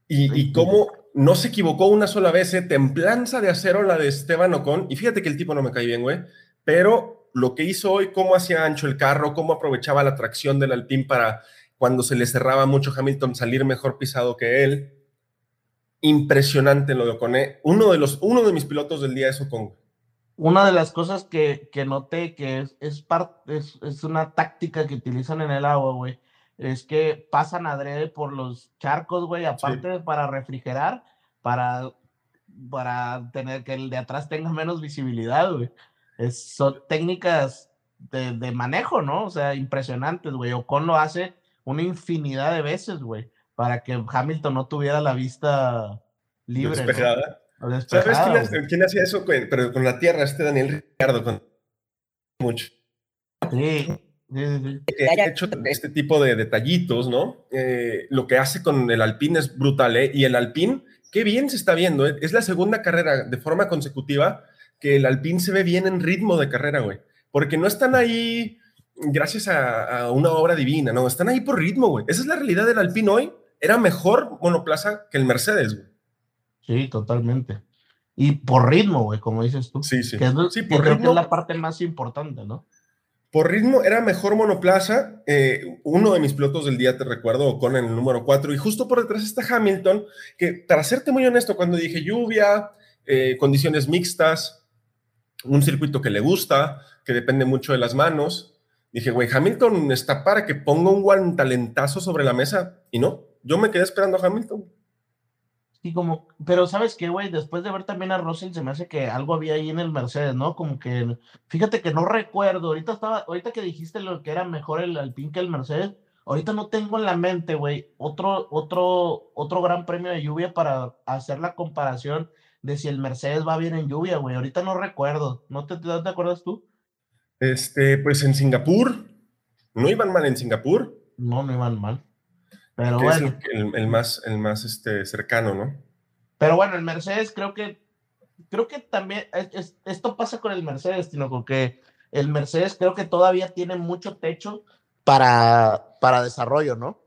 Y, y cómo no se equivocó una sola vez, ¿eh? templanza de acero la de Esteban Ocon. Y fíjate que el tipo no me cae bien, güey. Pero lo que hizo hoy, cómo hacía ancho el carro, cómo aprovechaba la tracción del Alpine para cuando se le cerraba mucho Hamilton salir mejor pisado que él impresionante lo de Ocon. ¿eh? Uno de, los, uno de mis pilotos del día es Ocon. Una de las cosas que, que noté que es, es, es, es, una táctica que utilizan en el agua, güey, es que pasan adrede por los charcos, güey, aparte para refrigerar, para, para tener que el de atrás tenga menos visibilidad, güey. son técnicas de, de, manejo, ¿no? O sea, impresionantes, güey. Ocon lo hace una infinidad de veces, güey para que Hamilton no tuviera la vista libre. Despejada. ¿Sabes quién, hacía eso? Pero con la tierra, este Daniel Ricardo, con mucho. Sí. Que hecho este tipo de detallitos, ¿no? Eh, lo que hace con el Alpine es brutal, ¿eh? Y el Alpine, qué bien se está viendo, ¿eh? Es la segunda carrera de forma consecutiva que el Alpine se ve bien en ritmo de carrera, güey. Porque no están ahí gracias a, a, una obra divina, ¿no? Están ahí por ritmo, güey. Esa es la realidad del Alpine hoy era mejor monoplaza que el Mercedes, güey. Sí, totalmente. Y por ritmo, güey, como dices tú. Sí, sí. Que es, sí, por ritmo, que es la parte más importante, ¿no? Por ritmo era mejor monoplaza. Eh, uno de mis pilotos del día, te recuerdo, con el número 4. Y justo por detrás está Hamilton, que para serte muy honesto, cuando dije lluvia, eh, condiciones mixtas, un circuito que le gusta, que depende mucho de las manos, dije, güey, Hamilton está para que ponga un guantalentazo sobre la mesa. Y no, yo me quedé esperando a Hamilton. Sí, como, pero sabes qué, güey, después de ver también a Russell, se me hace que algo había ahí en el Mercedes, ¿no? Como que, fíjate que no recuerdo, ahorita estaba, ahorita que dijiste lo que era mejor el Alpine que el Mercedes, ahorita no tengo en la mente, güey, otro, otro, otro gran premio de lluvia para hacer la comparación de si el Mercedes va bien en lluvia, güey, ahorita no recuerdo, ¿no te, te acuerdas tú? Este, pues en Singapur, ¿no iban mal en Singapur? No, no iban mal. Pero que bueno. es el, el, más, el más este, cercano, ¿no? Pero bueno, el Mercedes creo que, creo que también, es, es, esto pasa con el Mercedes, sino porque el Mercedes creo que todavía tiene mucho techo para, para desarrollo, ¿no?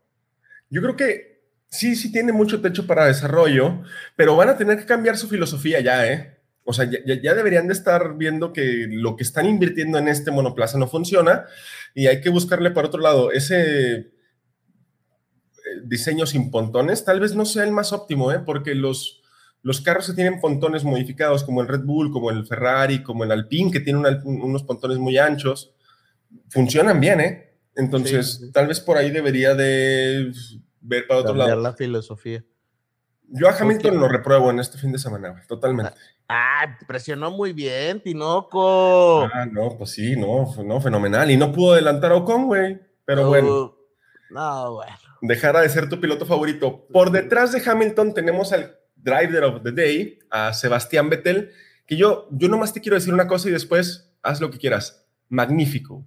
Yo creo que sí, sí tiene mucho techo para desarrollo, pero van a tener que cambiar su filosofía ya, ¿eh? O sea, ya, ya, deberían de estar viendo que lo que están invirtiendo en este monoplaza no funciona y hay que buscarle para otro lado. Ese diseño sin pontones tal vez no sea el más óptimo, ¿eh? porque los, los carros que tienen pontones modificados, como el Red Bull, como el Ferrari, como el Alpine, que tiene unos pontones muy anchos, funcionan bien, ¿eh? Entonces, sí, sí. tal vez por ahí debería de ver para otro Cambiar lado. la filosofía. Yo a Hamilton lo repruebo en este fin de semana, totalmente. Ah, presionó muy bien, Tinoco. Ah, no, pues sí, no, no, fenomenal. Y no pudo adelantar a Ocon, güey. Pero uh, bueno. No, bueno. Dejara de ser tu piloto favorito. Por detrás de Hamilton tenemos al driver of the day, a Sebastián Vettel, que yo, yo nomás te quiero decir una cosa y después haz lo que quieras. Magnífico.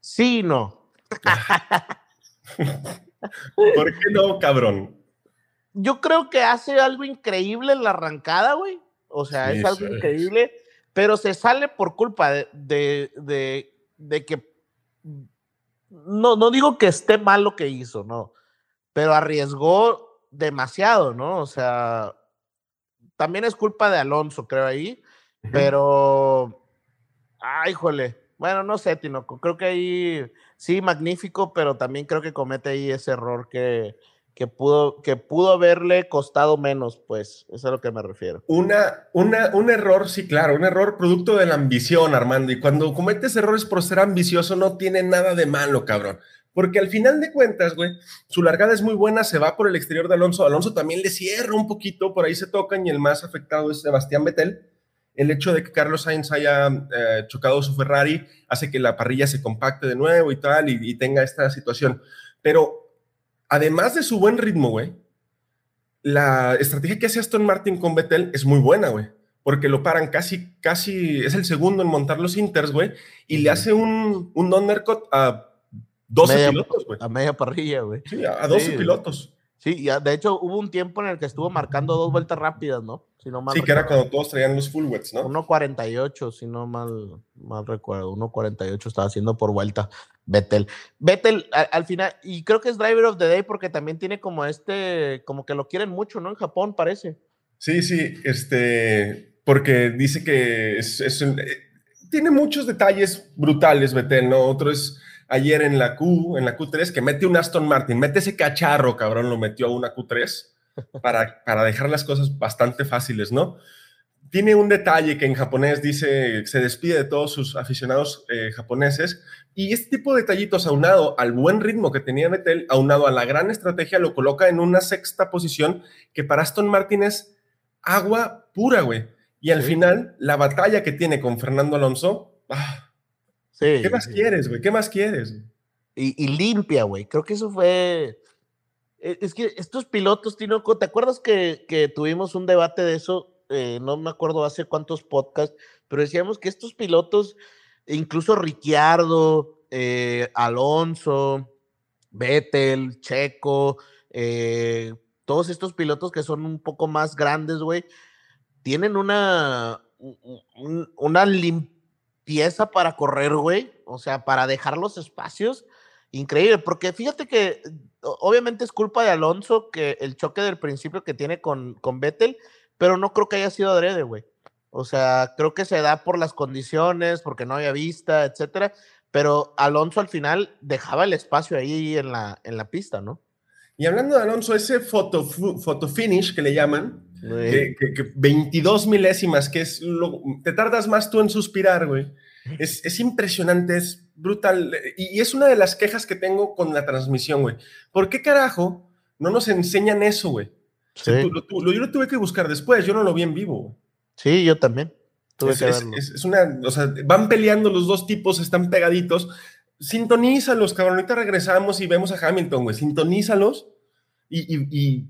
Sí, no. ¿Por qué no, cabrón? Yo creo que hace algo increíble en la arrancada, güey. O sea, sí, es algo increíble, pero se sale por culpa de, de, de, de, que. No, no digo que esté mal lo que hizo, no. Pero arriesgó demasiado, ¿no? O sea, también es culpa de Alonso, creo ahí. Pero. Ay, jole. Bueno, no sé, Tinoco. Creo que ahí sí, magnífico, pero también creo que comete ahí ese error que, que, pudo, que pudo haberle costado menos, pues. Eso es a lo que me refiero. Una, una, un error, sí, claro, un error producto de la ambición, Armando. Y cuando cometes errores por ser ambicioso, no tiene nada de malo, cabrón. Porque al final de cuentas, güey, su largada es muy buena, se va por el exterior de Alonso. Alonso también le cierra un poquito, por ahí se tocan y el más afectado es Sebastián Vettel el hecho de que Carlos Sainz haya eh, chocado su Ferrari hace que la parrilla se compacte de nuevo y tal, y, tenga esta situación. Pero además de su buen ritmo, güey, la estrategia que hace Aston Martin con Vettel es muy buena, güey. Porque lo paran casi, casi, es el segundo en montar los Inters, güey, y le hace un, un undercut a 12 pilotos, güey. A media parrilla, güey. Sí, a 12 pilotos. Sí, ya, de hecho hubo un tiempo en el que estuvo marcando dos vueltas rápidas, ¿no? Si no mal sí, que era cuando todos traían los full wets, ¿no? 1.48, si no mal, mal recuerdo. 1.48 estaba haciendo por vuelta Vettel. Vettel al, final, y creo que es Driver of the Day porque también tiene como este, como que lo quieren mucho, ¿no? En Japón parece. Sí, sí, este, porque dice que es, es eh, tiene muchos detalles brutales Vettel, ¿no? Otro es ayer en la Q, en la Q3, que mete un Aston Martin, mete ese cacharro, cabrón, lo metió a una Q3 para, para dejar las cosas bastante fáciles, ¿no? Tiene un detalle que en japonés dice, se despide de todos sus aficionados eh, japoneses, y este tipo de detallitos aunado al buen ritmo que tenía Vettel, aunado a la gran estrategia, lo coloca en una sexta posición que para Aston Martin es agua pura, güey. Y al final, la batalla que tiene con Fernando Alonso, ¡ah! ¿Qué más quieres, güey? ¿Qué más quieres? Y, limpia, güey. Creo que eso fue. E, es que estos pilotos, Tinoco, ¿te acuerdas que, tuvimos un debate de eso? Eh, no me acuerdo hace cuántos podcasts, pero decíamos que estos pilotos, incluso Ricciardo, eh, Alonso, Vettel, Checo, eh, todos estos pilotos que son un poco más grandes, güey, tienen una, una limpieza pieza para correr, güey. O sea, para dejar los espacios. Increíble, porque fíjate que obviamente es culpa de Alonso que el choque del principio que tiene con, con Vettel, pero no creo que haya sido adrede, güey. O sea, creo que se da por las condiciones, porque no había vista, etcétera. Pero Alonso al final dejaba el espacio ahí en la, en la pista, ¿no? Y hablando de Alonso, ese photo, photo finish que le llaman, que, 22 milésimas, que es lo, te tardas más tú en suspirar, güey. Es, es, impresionante, es brutal. Y, es una de las quejas que tengo con la transmisión, güey. ¿Por qué carajo no nos enseñan eso, güey? yo lo tuve que buscar después, yo no lo vi en vivo. Sí, yo también. es, es, una, o sea, van peleando los dos tipos, están pegaditos. Sintonízalos, cabrón. Ahorita regresamos y vemos a Hamilton, güey. Sintonízalos y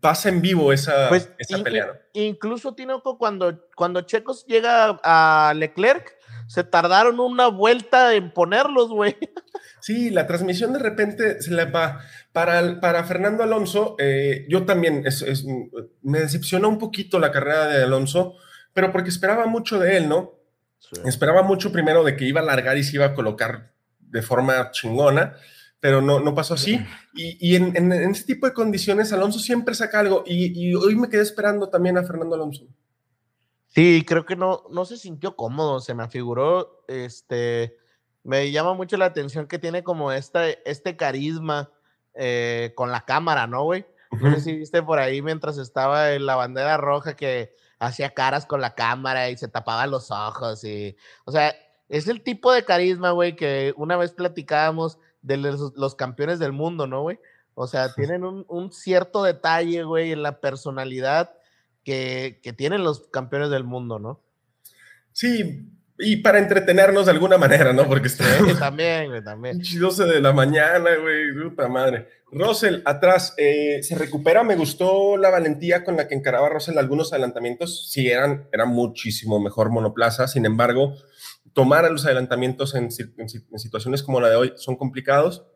pasa en vivo esa, pues, pelea. Incluso, Tinoco, cuando, cuando Checos llega a Leclerc, se tardaron una vuelta en ponerlos, güey. Sí, la transmisión de repente se le va. Para, para Fernando Alonso, eh, yo también me decepcionó un poquito la carrera de Alonso, pero porque esperaba mucho de él, ¿no? Esperaba mucho primero de que iba a largar y se iba a colocar de forma chingona pero no, no pasó así. Y, en, en, ese tipo de condiciones, Alonso siempre saca algo. Y, hoy me quedé esperando también a Fernando Alonso. Sí, creo que no, no se sintió cómodo, se me afiguró. Este, me llama mucho la atención que tiene como esta, este carisma eh, con la cámara, ¿no, güey? No sé si viste por ahí mientras estaba en la bandera roja que hacía caras con la cámara y se tapaba los ojos y, o sea, es el tipo de carisma, güey, que una vez platicábamos de los, campeones del mundo, ¿no, güey? O sea, tienen un, cierto detalle, güey, en la personalidad que, tienen los campeones del mundo, ¿no? Sí, y para entretenernos de alguna manera, ¿no? Porque está. también, güey, también. 12 de la mañana, güey, puta madre. Russell, atrás, eh, se recupera. Me gustó la valentía con la que encaraba Russell algunos adelantamientos. Sí, eran, eran muchísimo mejor monoplaza. Sin embargo, tomar los adelantamientos en, situaciones como la de hoy son complicados.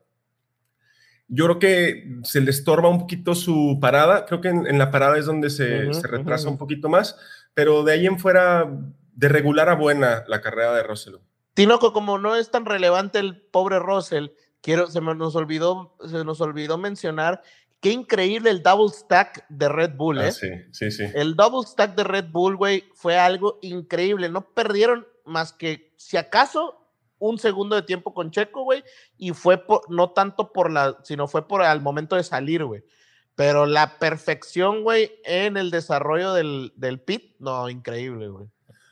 Yo creo que se le estorba un poquito su parada. Creo que en, la parada es donde se, retrasa un poquito más, pero de ahí en fuera, de regular a buena la carrera de Russell. Tinoco, como no es tan relevante el pobre Russell, quiero, se nos olvidó, se nos olvidó mencionar qué increíble el double stack de Red Bull, ah, ¿eh? sí, sí, sí. El double stack de Red Bull, güey, fue algo increíble. No perdieron más que, si acaso, un segundo de tiempo con Checo, güey, y fue por, no tanto por la, sino fue por al momento de salir, güey. Pero la perfección, güey, en el desarrollo del, del pit, no, increíble, güey.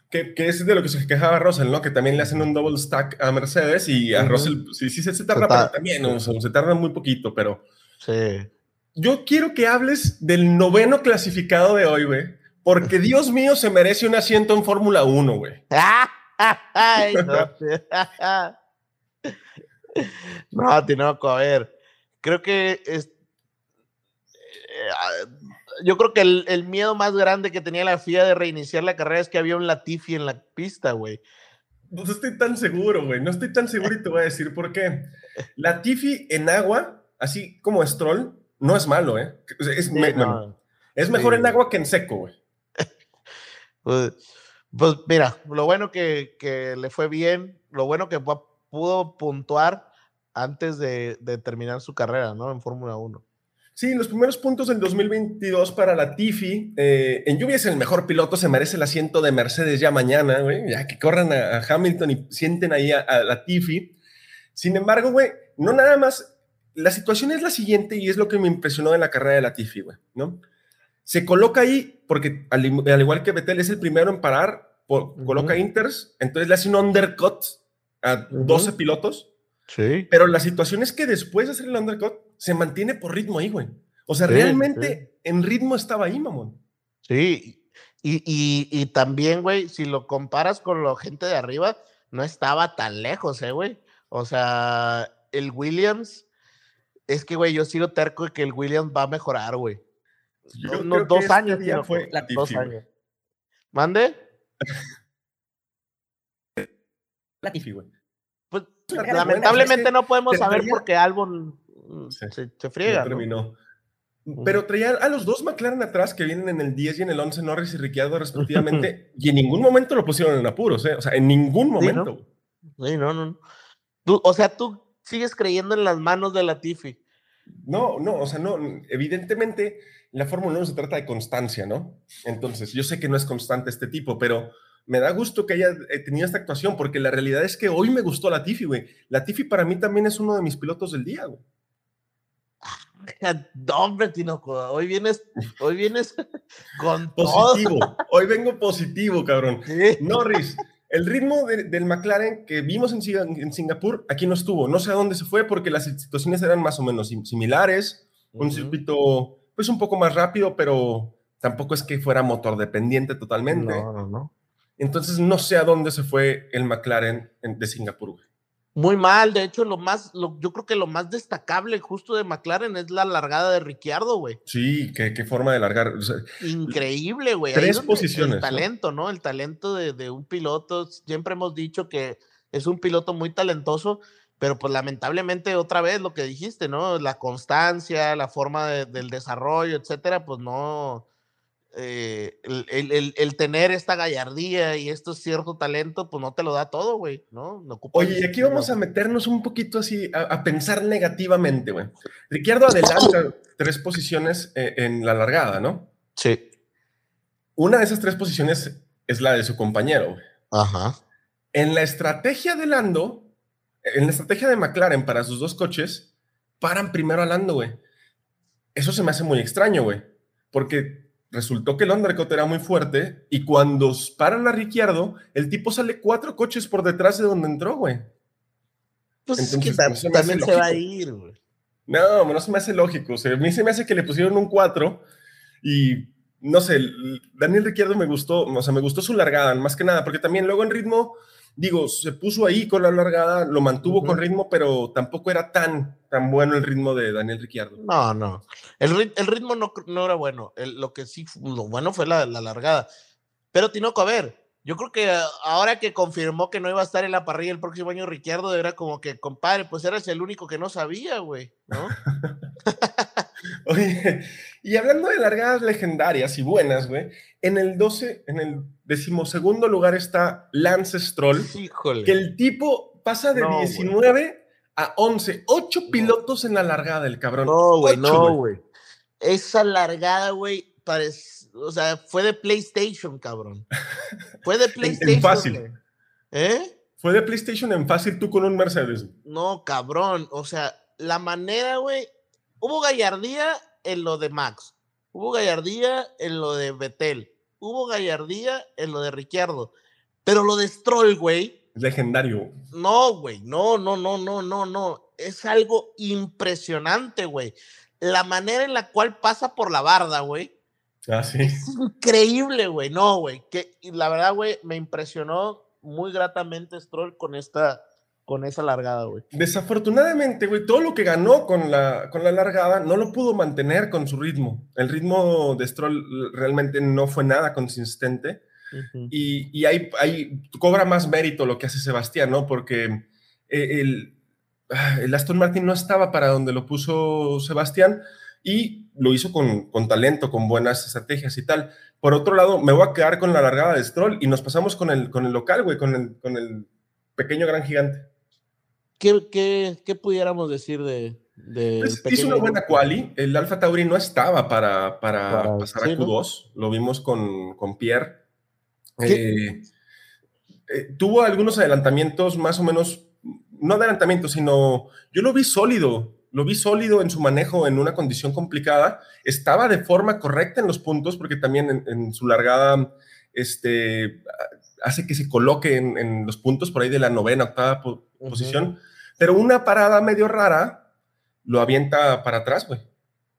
Que, que, es de lo que se quejaba Russell, ¿no? Que también le hacen un double stack a Mercedes y a Russell, sí, sí, se, tarda, pero también, ¿no? se tarda muy poquito, pero... Sí. Yo quiero que hables del noveno clasificado de hoy, güey, Porque Dios mío se merece un asiento en Fórmula 1, güey. Ay, no, no, Tinoco, a ver. Creo que es, eh, yo creo que el, el, miedo más grande que tenía la FIA de reiniciar la carrera es que había un Latifi en la pista, güey. No estoy tan seguro, güey. No estoy tan seguro y te voy a decir por qué. Latifi en agua, así como Stroll, no es malo, ¿eh? Es, me, no. es mejor sí. en agua que en seco, güey. Pues, pues, mira, lo bueno que, que, le fue bien, lo bueno que pudo puntuar antes de, de terminar su carrera, ¿no? En Fórmula 1. Sí, los primeros puntos del 2022 para la Tifi. Eh, en lluvia es el mejor piloto, se merece el asiento de Mercedes ya mañana, güey. Ya que corran a, a, Hamilton y sienten ahí a, a la Tifi. Sin embargo, güey, no nada más. La situación es la siguiente y es lo que me impresionó en la carrera de la Tifi, güey, ¿no? Se coloca ahí porque, al, al, igual que Betel, es el primero en parar, por, uh -huh. coloca inters, entonces le hace un undercut a uh -huh. 12 pilotos. Sí. Pero la situación es que después de hacer el undercut, se mantiene por ritmo ahí, güey. O sea, sí, realmente sí. en ritmo estaba ahí, mamón. Sí, y, y, y también, güey, si lo comparas con la gente de arriba, no estaba tan lejos, ¿eh, güey? O sea, el Williams, es que, güey, yo sigo terco de que el Williams va a mejorar, güey. Unos dos este años, tío, fue dos años. ¿Mande? Latifi, güey. Pues, lamentablemente no podemos saber porque Albon sí, se, se, friega. terminó. ¿no? Pero traía a los dos McLaren atrás que vienen en el 10 y en el 11, Norris y Ricciardo respectivamente, y en ningún momento lo pusieron en apuros, ¿eh? O sea, en ningún momento. Sí, no, sí, no. no. Tú, o sea, tú sigues creyendo en las manos de Latifi. No, no, o sea, no, evidentemente la Fórmula 1 se trata de constancia, ¿no? Entonces, yo sé que no es constante este tipo, pero me da gusto que haya eh, tenido esta actuación, porque la realidad es que hoy me gustó Latifi, güey. Latifi para mí también es uno de mis pilotos del día, güey. No, hombre, Tinoco, hoy vienes, hoy vienes con positivo. Todo. Hoy vengo positivo, cabrón. ¿Sí? Norris, el ritmo de, del McLaren que vimos en, en, Singapur, aquí no estuvo. No sé a dónde se fue porque las situaciones eran más o menos similares. Uh -huh. Un circuito, pues un poco más rápido, pero tampoco es que fuera motor dependiente totalmente. No, no, no. Entonces no sé a dónde se fue el McLaren de Singapur. Muy mal, de hecho, lo más, lo, yo creo que lo más destacable justo de McLaren es la largada de Ricciardo, güey. Sí, qué, qué, forma de largar. O sea, Increíble, güey. Tres posiciones. El talento, ¿no? ¿no? El talento de, de, un piloto. Siempre hemos dicho que es un piloto muy talentoso, pero pues lamentablemente otra vez lo que dijiste, ¿no? La constancia, la forma de, del desarrollo, etcétera, pues no, eh, el, el, el, tener esta gallardía y este cierto talento, pues no te lo da todo, güey, ¿no? no Oye, y aquí vamos a meternos un poquito así, a, a pensar negativamente, güey. Ricciardo adelanta tres posiciones eh, en la largada, ¿no? Sí. Una de esas tres posiciones es la de su compañero, güey. Ajá. En la estrategia de Lando, en la estrategia de McLaren para sus dos coches, paran primero a Lando, güey. Eso se me hace muy extraño, güey. Porque resultó que el undercut era muy fuerte y cuando paran a Ricciardo, el tipo sale cuatro coches por detrás de donde entró, güey. Pues Entonces, es que no se también se va a ir, güey. No, no se me hace lógico. O sea, a mí se me hace que le pusieron un 4 y no sé, Daniel Ricciardo me gustó, o sea, me gustó su largada, más que nada, porque también luego en ritmo, digo, se puso ahí con la largada, lo mantuvo uh -huh. con ritmo, pero tampoco era tan, tan bueno el ritmo de Daniel Ricciardo. No, no. El, el ritmo no, no, era bueno. El, lo que sí, lo bueno fue la, la, largada. Pero Tinoco, a ver, yo creo que ahora que confirmó que no iba a estar en la parrilla el próximo año Ricciardo, era como que, compadre, pues eres el único que no sabía, güey, ¿no? Oye, y hablando de largadas legendarias y buenas, güey, en el 12, en el decimosegundo lugar está Lance Stroll, Híjole. que el tipo pasa de no, 19 wey. a 11, 8 no. pilotos en la largada, el cabrón. No, güey, no, güey. Esa largada, güey, parece, o sea, fue de PlayStation, cabrón. Fue de PlayStation. en fácil. ¿Eh? Fue de PlayStation en fácil tú con un Mercedes. No, cabrón, o sea, la manera, güey, hubo gallardía en lo de Max, hubo gallardía en lo de Betel, hubo gallardía en lo de Ricciardo, pero lo de Stroll, güey. Legendario. No, güey, no, no, no, no, no, no. Es algo impresionante, güey. La manera en la cual pasa por la barda, güey. Ah, sí. Es increíble, güey. No, güey. Que la verdad, güey, me impresionó muy gratamente Stroll con esta, con esa largada, güey. Desafortunadamente, güey, todo lo que ganó con la, con la largada no lo pudo mantener con su ritmo. El ritmo de Stroll realmente no fue nada consistente. Y, y hay, hay, cobra más mérito lo que hace Sebastián, ¿no? Porque eh, el, ah, el Aston Martin no estaba para donde lo puso Sebastián y lo hizo con, con, talento, con buenas estrategias y tal. Por otro lado, me voy a quedar con la largada de Stroll y nos pasamos con el, con el local, güey, con el, con el pequeño gran gigante. ¿Qué, qué, qué pudiéramos decir de, de pues hizo una buena quali. El Alfa Tauri no estaba para, para, para pasar sí, a Q2. ¿no? Lo vimos con, con Pierre. Eh, eh, tuvo algunos adelantamientos más o menos, no adelantamientos, sino yo lo vi sólido. Lo vi sólido en su manejo en una condición complicada. Estaba de forma correcta en los puntos, porque también en, en su largada este, hace que se coloque en, en, los puntos por ahí de la novena, octava uh -huh. posición. Pero una parada medio rara lo avienta para atrás, güey.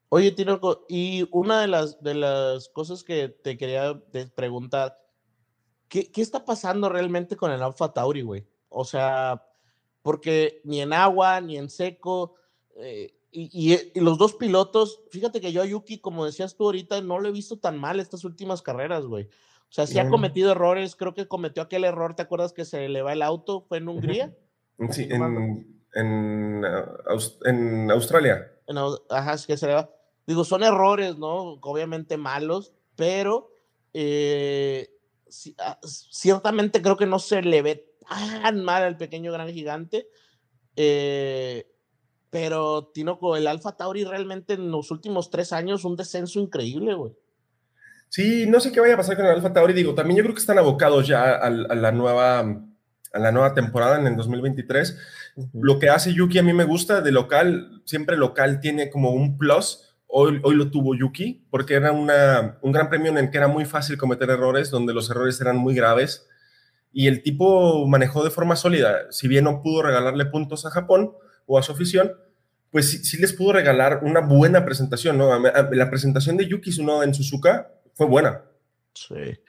Oye, Tinoco, y una de las, de las cosas que te quería preguntar, ¿qué, ¿qué está pasando realmente con el Alfa Tauri, güey? O sea, porque ni en agua, ni en seco, eh, y, y, y, los dos pilotos, fíjate que yo a Yuki, como decías tú ahorita, no lo he visto tan mal estas últimas carreras, güey. O sea, sí ha cometido errores, creo que cometió aquel error, ¿te acuerdas que se le va el auto? ¿Fue en Hungría? Sí, en, en, en Australia. En, ajá, es que se le va. Digo, son errores, ¿no? Obviamente malos, pero eh, ciertamente creo que no se le ve tan mal al pequeño gran gigante. Eh, pero Tinoco, el Alfa Tauri realmente en los últimos tres años un descenso increíble, güey. Sí, no sé qué vaya a pasar con el Alfa Tauri. Digo, también yo creo que están abocados ya a, a la nueva a la nueva temporada en el 2023. Uh -huh. Lo que hace Yuki a mí me gusta de local, siempre local tiene como un plus. Hoy, hoy lo tuvo Yuki porque era una, un gran premio en el que era muy fácil cometer errores, donde los errores eran muy graves y el tipo manejó de forma sólida. Si bien no pudo regalarle puntos a Japón o a su afición, pues sí, sí les pudo regalar una buena presentación. ¿no? La presentación de Yuki Tsunoda en Suzuka fue buena. Sí.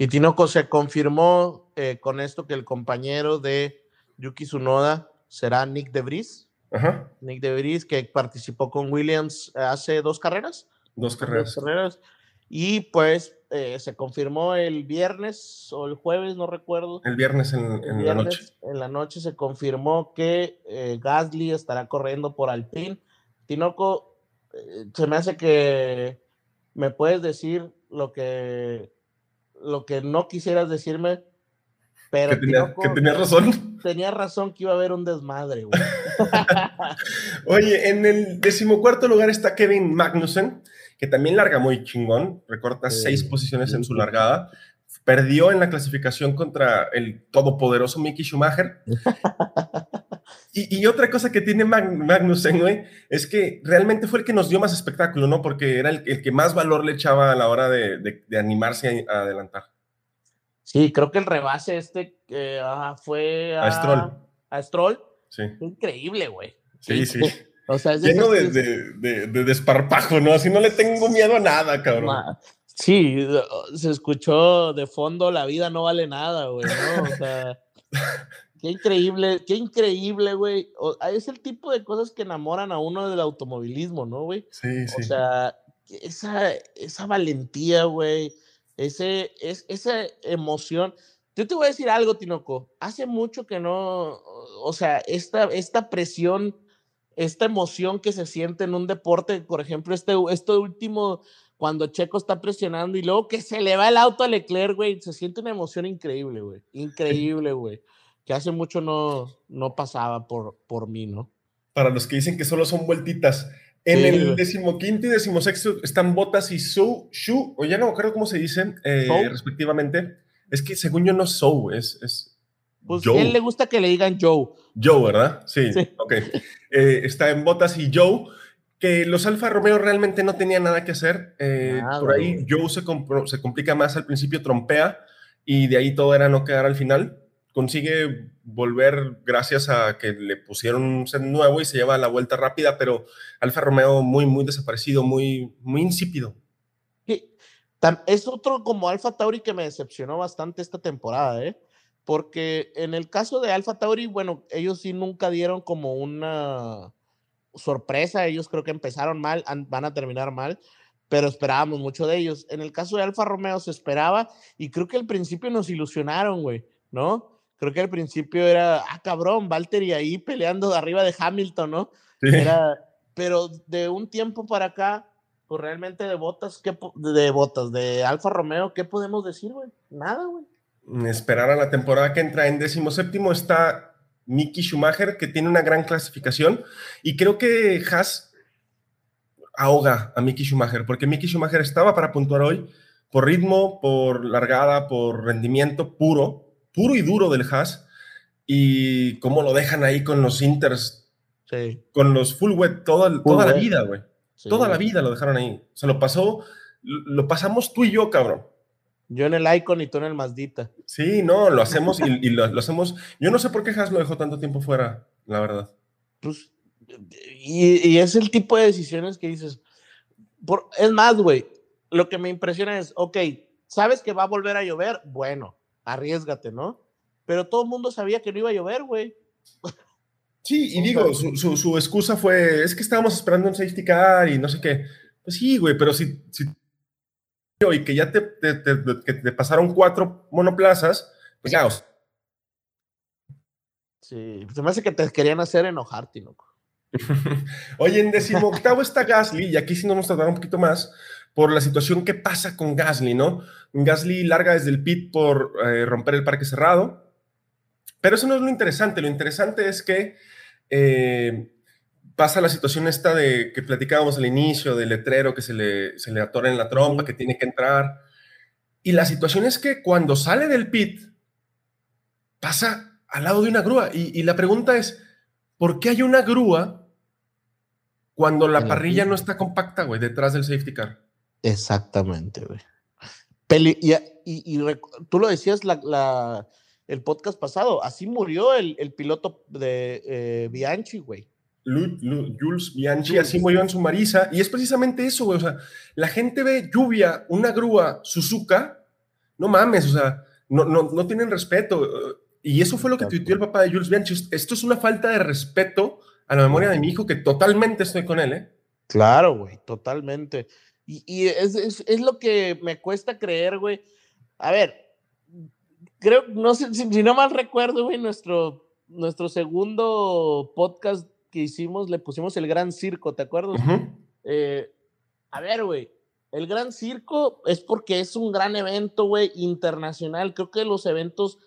Y Tinoco se confirmó eh, con esto que el compañero de Yuki Tsunoda será Nick De Vries. Ajá. Nick De Vries, que participó con Williams hace dos carreras. Dos carreras. Dos carreras. Y pues eh, se confirmó el viernes o el jueves, no recuerdo. El viernes en, en el viernes, la noche. En la noche se confirmó que eh, Gasly estará corriendo por Alpine. Tinoco, eh, se me hace que me puedes decir lo que lo que no quisieras decirme, pero que tenía, que razón. Tenía razón que iba a haber un desmadre, güey. Oye, en el decimocuarto lugar está Kevin Magnussen, que también larga muy chingón, recorta sí, seis posiciones sí, en su largada. Perdió en la clasificación contra el todopoderoso Mickey Schumacher. y, y, otra cosa que tiene Mag Magnussen, güey, es que realmente fue el que nos dio más espectáculo, ¿no? Porque era el, el que más valor le echaba a la hora de, de, de animarse a, a, adelantar. Sí, creo que el rebase este eh, fue a, a Stroll. A Stroll. Sí. Increíble, güey. Sí, sí. O sea, es Lleno de, de, de, de, desparpajo, ¿no? Así no le tengo miedo a nada, cabrón. Sí, se escuchó de fondo, la vida no vale nada, güey, ¿no? O sea, qué increíble, qué increíble, güey. Es el tipo de cosas que enamoran a uno del automovilismo, ¿no, güey? Sí, sí. O sea, esa, esa valentía, güey, ese, es, esa emoción. Yo te voy a decir algo, Tinoco. Hace mucho que no, o sea, esta, esta presión esta emoción que se siente en un deporte, por ejemplo, este, este último, cuando Checo está presionando y luego que se le va el auto a Leclerc, güey, se siente una emoción increíble, güey, increíble, güey, que hace mucho no, no pasaba por, por mí, ¿no? Para los que dicen que solo son vueltitas, en sí, el decimoquinto y decimosexto están Botas y Su, Shu, o ya no me acuerdo cómo se dicen, eh, respectivamente. Es que según yo no es Sou, es, es pues Joe. él le gusta que le digan Joe. Joe, ¿verdad? Sí, sí. ok. Eh, está en Botas y Joe, que los Alfa Romeo realmente no tenían nada que hacer. Eh, por ahí Joe se, se, complica más al principio, trompea, y de ahí todo era no quedar al final. Consigue volver gracias a que le pusieron un set nuevo y se lleva la vuelta rápida, pero Alfa Romeo muy, muy desaparecido, muy, muy insípido. Es otro como Alfa Tauri que me decepcionó bastante esta temporada, ¿eh? Porque en el caso de Alfa Tauri, bueno, ellos sí nunca dieron como una sorpresa, ellos creo que empezaron mal, van a terminar mal, pero esperábamos mucho de ellos. En el caso de Alfa Romeo se esperaba y creo que al principio nos ilusionaron, güey, ¿no? Creo que al principio era, ah, cabrón, Valtteri ahí peleando de arriba de Hamilton, ¿no? Era, pero de un tiempo para acá, pues realmente de botas, ¿qué, de botas, de Alfa Romeo, ¿qué podemos decir, güey? Nada, güey. Esperar a la temporada que entra en décimo séptimo está Mickey Schumacher, que tiene una gran clasificación, y creo que Haas ahoga a Mickey Schumacher, porque Mickey Schumacher estaba para puntuar hoy por ritmo, por largada, por rendimiento puro, puro y duro del Haas, y cómo lo dejan ahí con los Inters, con los full wet, toda, toda la vida, güey. toda la vida lo dejaron ahí. Se lo pasó, lo pasamos tú y yo, cabrón. Yo en el Icon y tú en el Mazdita. Sí, no, lo hacemos y, lo, hacemos. Yo no sé por qué Haas lo dejó tanto tiempo fuera, la verdad. Pues, y, es el tipo de decisiones que dices. Por, es más, güey, lo que me impresiona es, ok, ¿sabes que va a volver a llover? Bueno, arriesgate, ¿no? Pero todo el mundo sabía que no iba a llover, güey. Sí, y digo, su, su, excusa fue, es que estábamos esperando un safety car y no sé qué. Pues sí, güey, pero si, si y que ya te, te, pasaron cuatro monoplazas, pues ya. Sí, se me hace que te querían hacer enojar, Tinoco. Oye, en decimoctavo está Gasly, y aquí sí nos vamos a tardar un poquito más por la situación que pasa con Gasly, ¿no? Gasly larga desde el pit por eh, romper el parque cerrado, pero eso no es lo interesante, lo interesante es que eh, pasa la situación esta de que platicábamos al inicio, del letrero que se le, se le atora en la trompa, que tiene que entrar. Y la situación es que cuando sale del pit, pasa al lado de una grúa. Y, la pregunta es, ¿por qué hay una grúa cuando la parrilla no está compacta, güey, detrás del safety car? Exactamente, güey. y, tú lo decías la, el podcast pasado, así murió el, piloto de eh, Bianchi, güey. Jules Bianchi, así murió en su Marisa, y es precisamente eso, güey, o sea, la gente ve lluvia, una grúa, Suzuka, no mames, o sea, no, no, no tienen respeto, y eso fue lo que tuiteó el papá de Jules Bianchi, esto es una falta de respeto a la memoria de mi hijo, que totalmente estoy con él, ¿eh? Claro, güey, totalmente, y, y es, es, es, lo que me cuesta creer, güey, a ver, creo, no sé, si, si no mal recuerdo, güey, nuestro, nuestro segundo podcast que hicimos, le pusimos el Gran Circo, ¿te acuerdas? Eh, a ver, güey, el Gran Circo es porque es un gran evento, güey, internacional. Creo que los eventos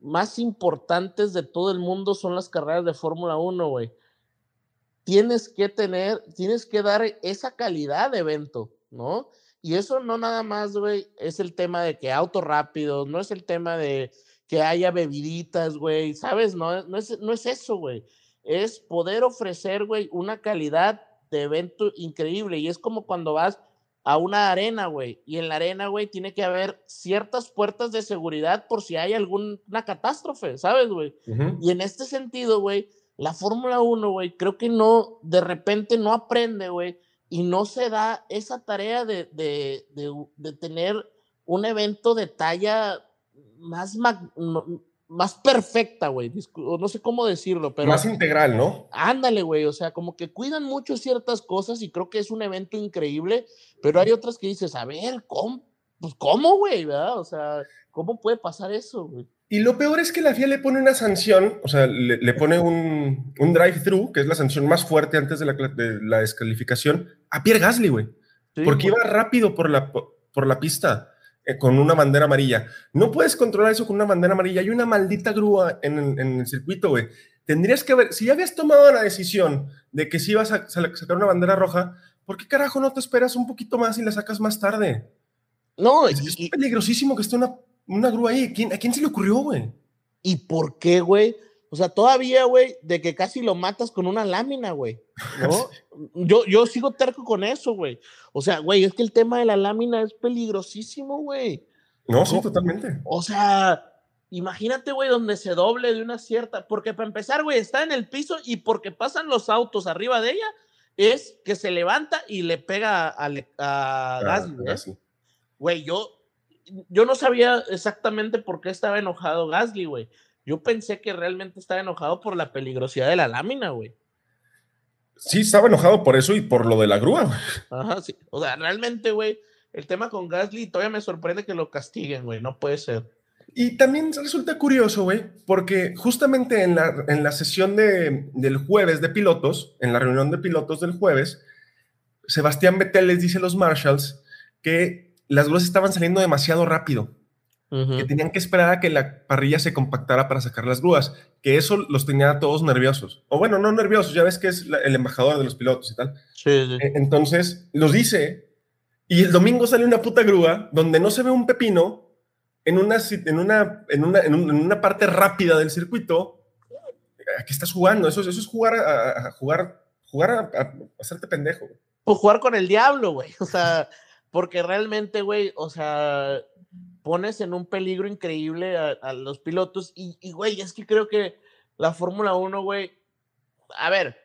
más importantes de todo el mundo son las carreras de Fórmula 1, güey. Tienes que tener, tienes que dar esa calidad de evento, ¿no? Y eso no nada más, güey, es el tema de que auto rápido, no es el tema de que haya bebiditas, güey, ¿sabes? No, no, es, no es eso, güey es poder ofrecer, güey, una calidad de evento increíble. Y es como cuando vas a una arena, güey, y en la arena, güey, tiene que haber ciertas puertas de seguridad por si hay alguna catástrofe, ¿sabes, güey? Y en este sentido, güey, la Fórmula 1, güey, creo que no, de repente no aprende, güey, y no se da esa tarea de, de, de, tener un evento de talla más, más perfecta, güey. No sé cómo decirlo, pero. Más integral, ¿no? Ándale, güey. O sea, como que cuidan mucho ciertas cosas y creo que es un evento increíble, pero hay otras que dices, a ver, ¿cómo? Pues, ¿cómo, güey? ¿Verdad? O sea, ¿cómo puede pasar eso, güey? Y lo peor es que la FIA le pone una sanción, o sea, le, pone un, un drive-through, que es la sanción más fuerte antes de la, de la descalificación, a Pierre Gasly, güey. porque iba rápido por la, por la pista. Eh, con una bandera amarilla. No puedes controlar eso con una bandera amarilla. Hay una maldita grúa en, el circuito, güey. Tendrías que ver, si ya habías tomado la decisión de que si ibas a sacar una bandera roja, ¿por qué carajo no te esperas un poquito más y la sacas más tarde? No, es, peligrosísimo que esté una, una grúa ahí. ¿A quién se le ocurrió, güey? ¿Y por qué, güey? O sea, todavía, güey, de que casi lo matas con una lámina, güey. ¿No? yo, yo sigo terco con eso, güey. O sea, güey, es que el tema de la lámina es peligrosísimo, güey. No, sí, totalmente. O sea, imagínate, güey, donde se doble de una cierta. Porque para empezar, güey, está en el piso y porque pasan los autos arriba de ella, es que se levanta y le pega a, a, Gasly, ¿eh? güey, yo, yo no sabía exactamente por qué estaba enojado Gasly, güey. Yo pensé que realmente estaba enojado por la peligrosidad de la lámina, güey. Sí, estaba enojado por eso y por lo de la grúa. güey. Ajá, sí. O sea, realmente, güey, el tema con Gasly todavía me sorprende que lo castiguen, güey. No puede ser. Y también resulta curioso, güey, porque justamente en la, en la sesión de, del jueves de pilotos, en la reunión de pilotos del jueves, Sebastián Vettel les dice a los Marshalls que las grúas estaban saliendo demasiado rápido, Que tenían que esperar a que la parrilla se compactara para sacar las grúas, que eso los tenía a todos nerviosos. O bueno, no nerviosos, ya ves que es la- el embajador de los pilotos y tal. Sí, sí. E- Entonces, los dice, y el domingo sale una puta grúa donde no se ve un pepino en una, en una, en una, en un- en una parte rápida del circuito. ¿A qué estás jugando? Eso, es- eso es jugar a jugar, jugar a, a hacerte pendejo. Pues jugar con el diablo, güey. O sea, porque realmente, güey, o sea, pones en un peligro increíble a, a los pilotos. Y, y, güey, es que creo que la Fórmula 1, güey, a ver,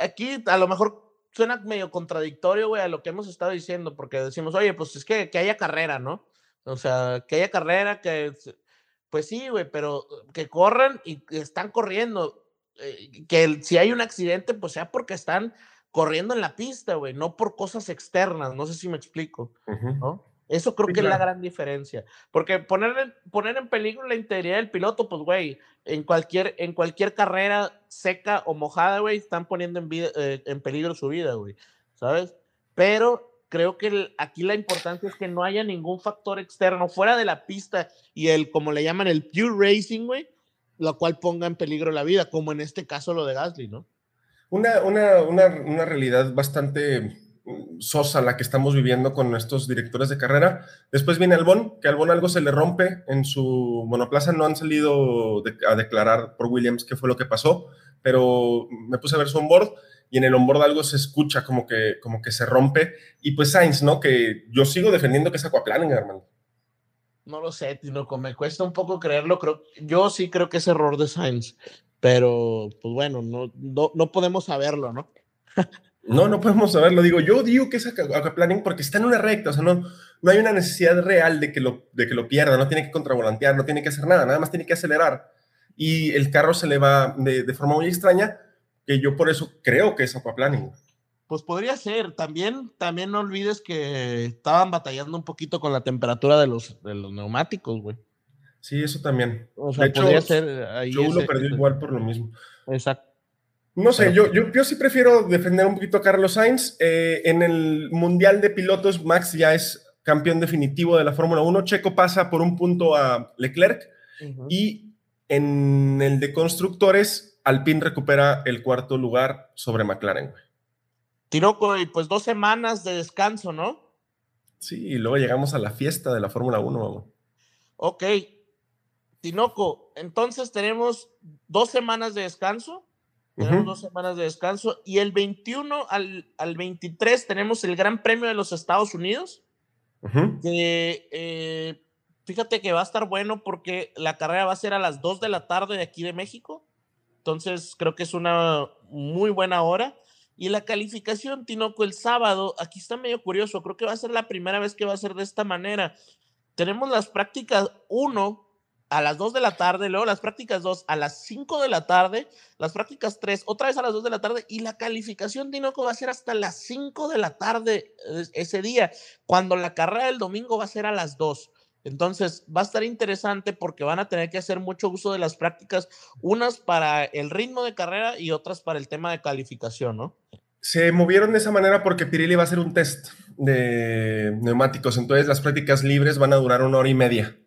aquí a lo mejor suena medio contradictorio, güey, a lo que hemos estado diciendo, porque decimos, oye, pues es que, que haya carrera, ¿no? O sea, que haya carrera, que... Pues sí, güey, pero que corran y están corriendo. eh, que el- si hay un accidente, pues sea porque están corriendo en la pista, güey, no por cosas externas, no sé si me explico, Ujú. ¿no? Eso creo Sí, que es la gran diferencia, porque poner en, poner en peligro la integridad del piloto, pues, güey, en cualquier, en cualquier carrera seca o mojada, güey, están poniendo en, vida- eh, en peligro su vida, güey, ¿sabes? Pero creo que el- aquí la importancia es que no haya ningún factor externo fuera de la pista y el, como le llaman, el pure racing, güey, lo cual ponga en peligro la vida, como en este caso lo de Gasly, ¿no? Una, una, una, una realidad bastante sosa la que estamos viviendo con estos directores de carrera. Después viene Albón, que Albón algo se le rompe en su monoplaza. No han salido a declarar por Williams qué fue lo que pasó, pero me puse a ver su onboard y en el onboard algo se escucha como que, como que se rompe. Y pues Sainz, ¿no? Que yo sigo defendiendo que es aquaplaning, hermano. No lo sé, Tinoco, me cuesta un poco creerlo. Creo, yo sí creo que es error de Sainz, pero pues bueno, no, no, no podemos saberlo, ¿no? No, no podemos saberlo. Digo, yo digo que es aquaplaning porque está en una recta, o sea, no, no hay una necesidad real de que, lo, de que lo pierda, no tiene que contravolantear, no tiene que hacer nada, nada más tiene que acelerar. Y el carro se le va de, de forma muy extraña, que yo por eso creo que es aquaplaning. Pues podría ser. También, también no olvides que estaban batallando un poquito con la temperatura de los, de los neumáticos, güey. Sí, eso también. O sea, De hecho, podría ser ahí. Joe lo ese- igual por lo mismo. Exacto. No sé, Pero- yo, yo, yo sí prefiero defender un poquito a Carlos Sainz. Eh, en el Mundial de Pilotos, Max ya es campeón definitivo de la Fórmula 1. Checo pasa por un punto a Leclerc. Y en el de constructores, Alpine recupera el cuarto lugar sobre McLaren. güey. Tinoco, y pues dos semanas de descanso, ¿no? Sí, y luego llegamos a la fiesta de la Fórmula 1. vamos. Ok. Tinoco, entonces tenemos dos semanas de descanso. Tenemos Ujú. dos semanas de descanso. Y el 21 al, al 23 tenemos el Gran Premio de los Estados Unidos. Ujú. Que eh, fíjate que va a estar bueno porque la carrera va a ser a las 2 de la tarde de aquí de México. Entonces creo que es una muy buena hora. Y la calificación, Tinoco, el sábado, aquí está medio curioso. Creo que va a ser la primera vez que va a ser de esta manera. Tenemos las prácticas 1 a las 2 de la tarde, luego las prácticas 2 a las 5 de la tarde, las prácticas 3 otra vez a las 2 de la tarde y la calificación, Tinoco, va a ser hasta las 5 de la tarde eh, ese día, cuando la carrera del domingo va a ser a las 2. Entonces va a estar interesante porque van a tener que hacer mucho uso de las prácticas, unas para el ritmo de carrera y otras para el tema de calificación, ¿no? Se movieron de esa manera porque Pirelli va a hacer un test de neumáticos. Entonces, las prácticas libres van a durar una hora y media.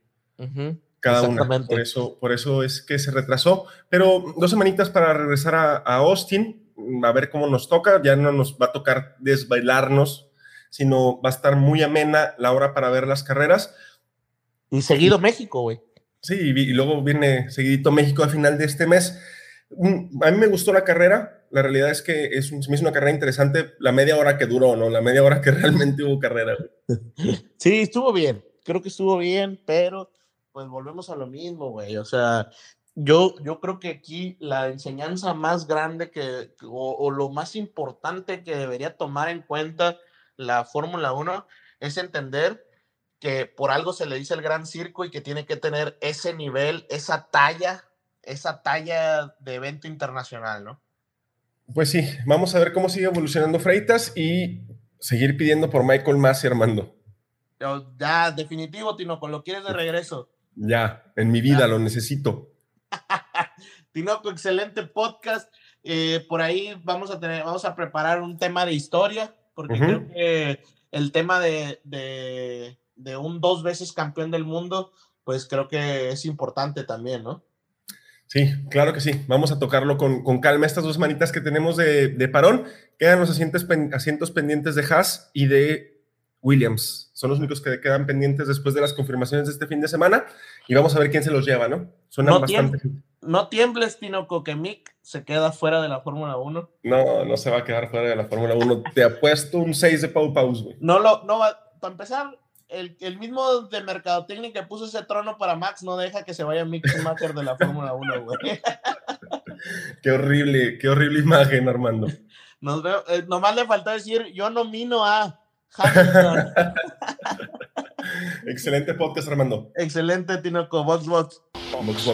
Cada una. Por eso, por eso es que se retrasó. Pero dos semanitas para regresar a, a Austin, a ver cómo nos toca. Ya no nos va a tocar desbailarnos, sino va a estar muy amena la hora para ver las carreras. Y seguido México, güey. Sí, y, y luego viene seguidito México a final de este mes. A mí me gustó la carrera. La realidad es que es, me hizo una carrera interesante. La media hora que duró, ¿no? La media hora que realmente hubo carrera. güey. Sí, estuvo bien. Creo que estuvo bien, pero pues volvemos a lo mismo, güey. O sea, yo, yo creo que aquí la enseñanza más grande que, o, o lo más importante que debería tomar en cuenta la Fórmula 1 es entender que por algo se le dice el gran circo y que tiene que tener ese nivel, esa talla, esa talla de evento internacional, ¿no? Pues sí, vamos a ver cómo sigue evolucionando Freitas y seguir pidiendo por Michael Masi, Armando. Ya, definitivo, Tinoco, lo quieres de regreso. Ya, en mi vida lo necesito. Tinoco, excelente podcast. Eh, por ahí vamos a tener, vamos a preparar un tema de historia, porque creo que el tema de, de, un dos veces campeón del mundo, pues creo que es importante también, ¿no? Sí, claro que sí. Vamos a tocarlo con, con calma. Estas dos manitas que tenemos de, de parón, quedan los asientos, asientos pendientes de Haas y de Williams. Son los únicos que quedan pendientes después de las confirmaciones de este fin de semana y vamos a ver quién se los lleva, ¿no? Suenan no bastante. no tiembles, Tinoco, que Mick se queda fuera de la Fórmula 1. No, no se va a quedar fuera de la Fórmula 1. Te apuesto un 6 de Pau Paus, güey. No, lo, no va, para empezar, el, el, mismo de Mercadotecnia que puso ese trono para Max no deja que se vaya Mick Schumacher de la Fórmula 1, güey. qué horrible, qué horrible imagen, Armando. Nos veo, eh, nomás le falta decir, yo nomino a Excelente podcast, Armando. Excelente, Tinoco. Box, box. Box,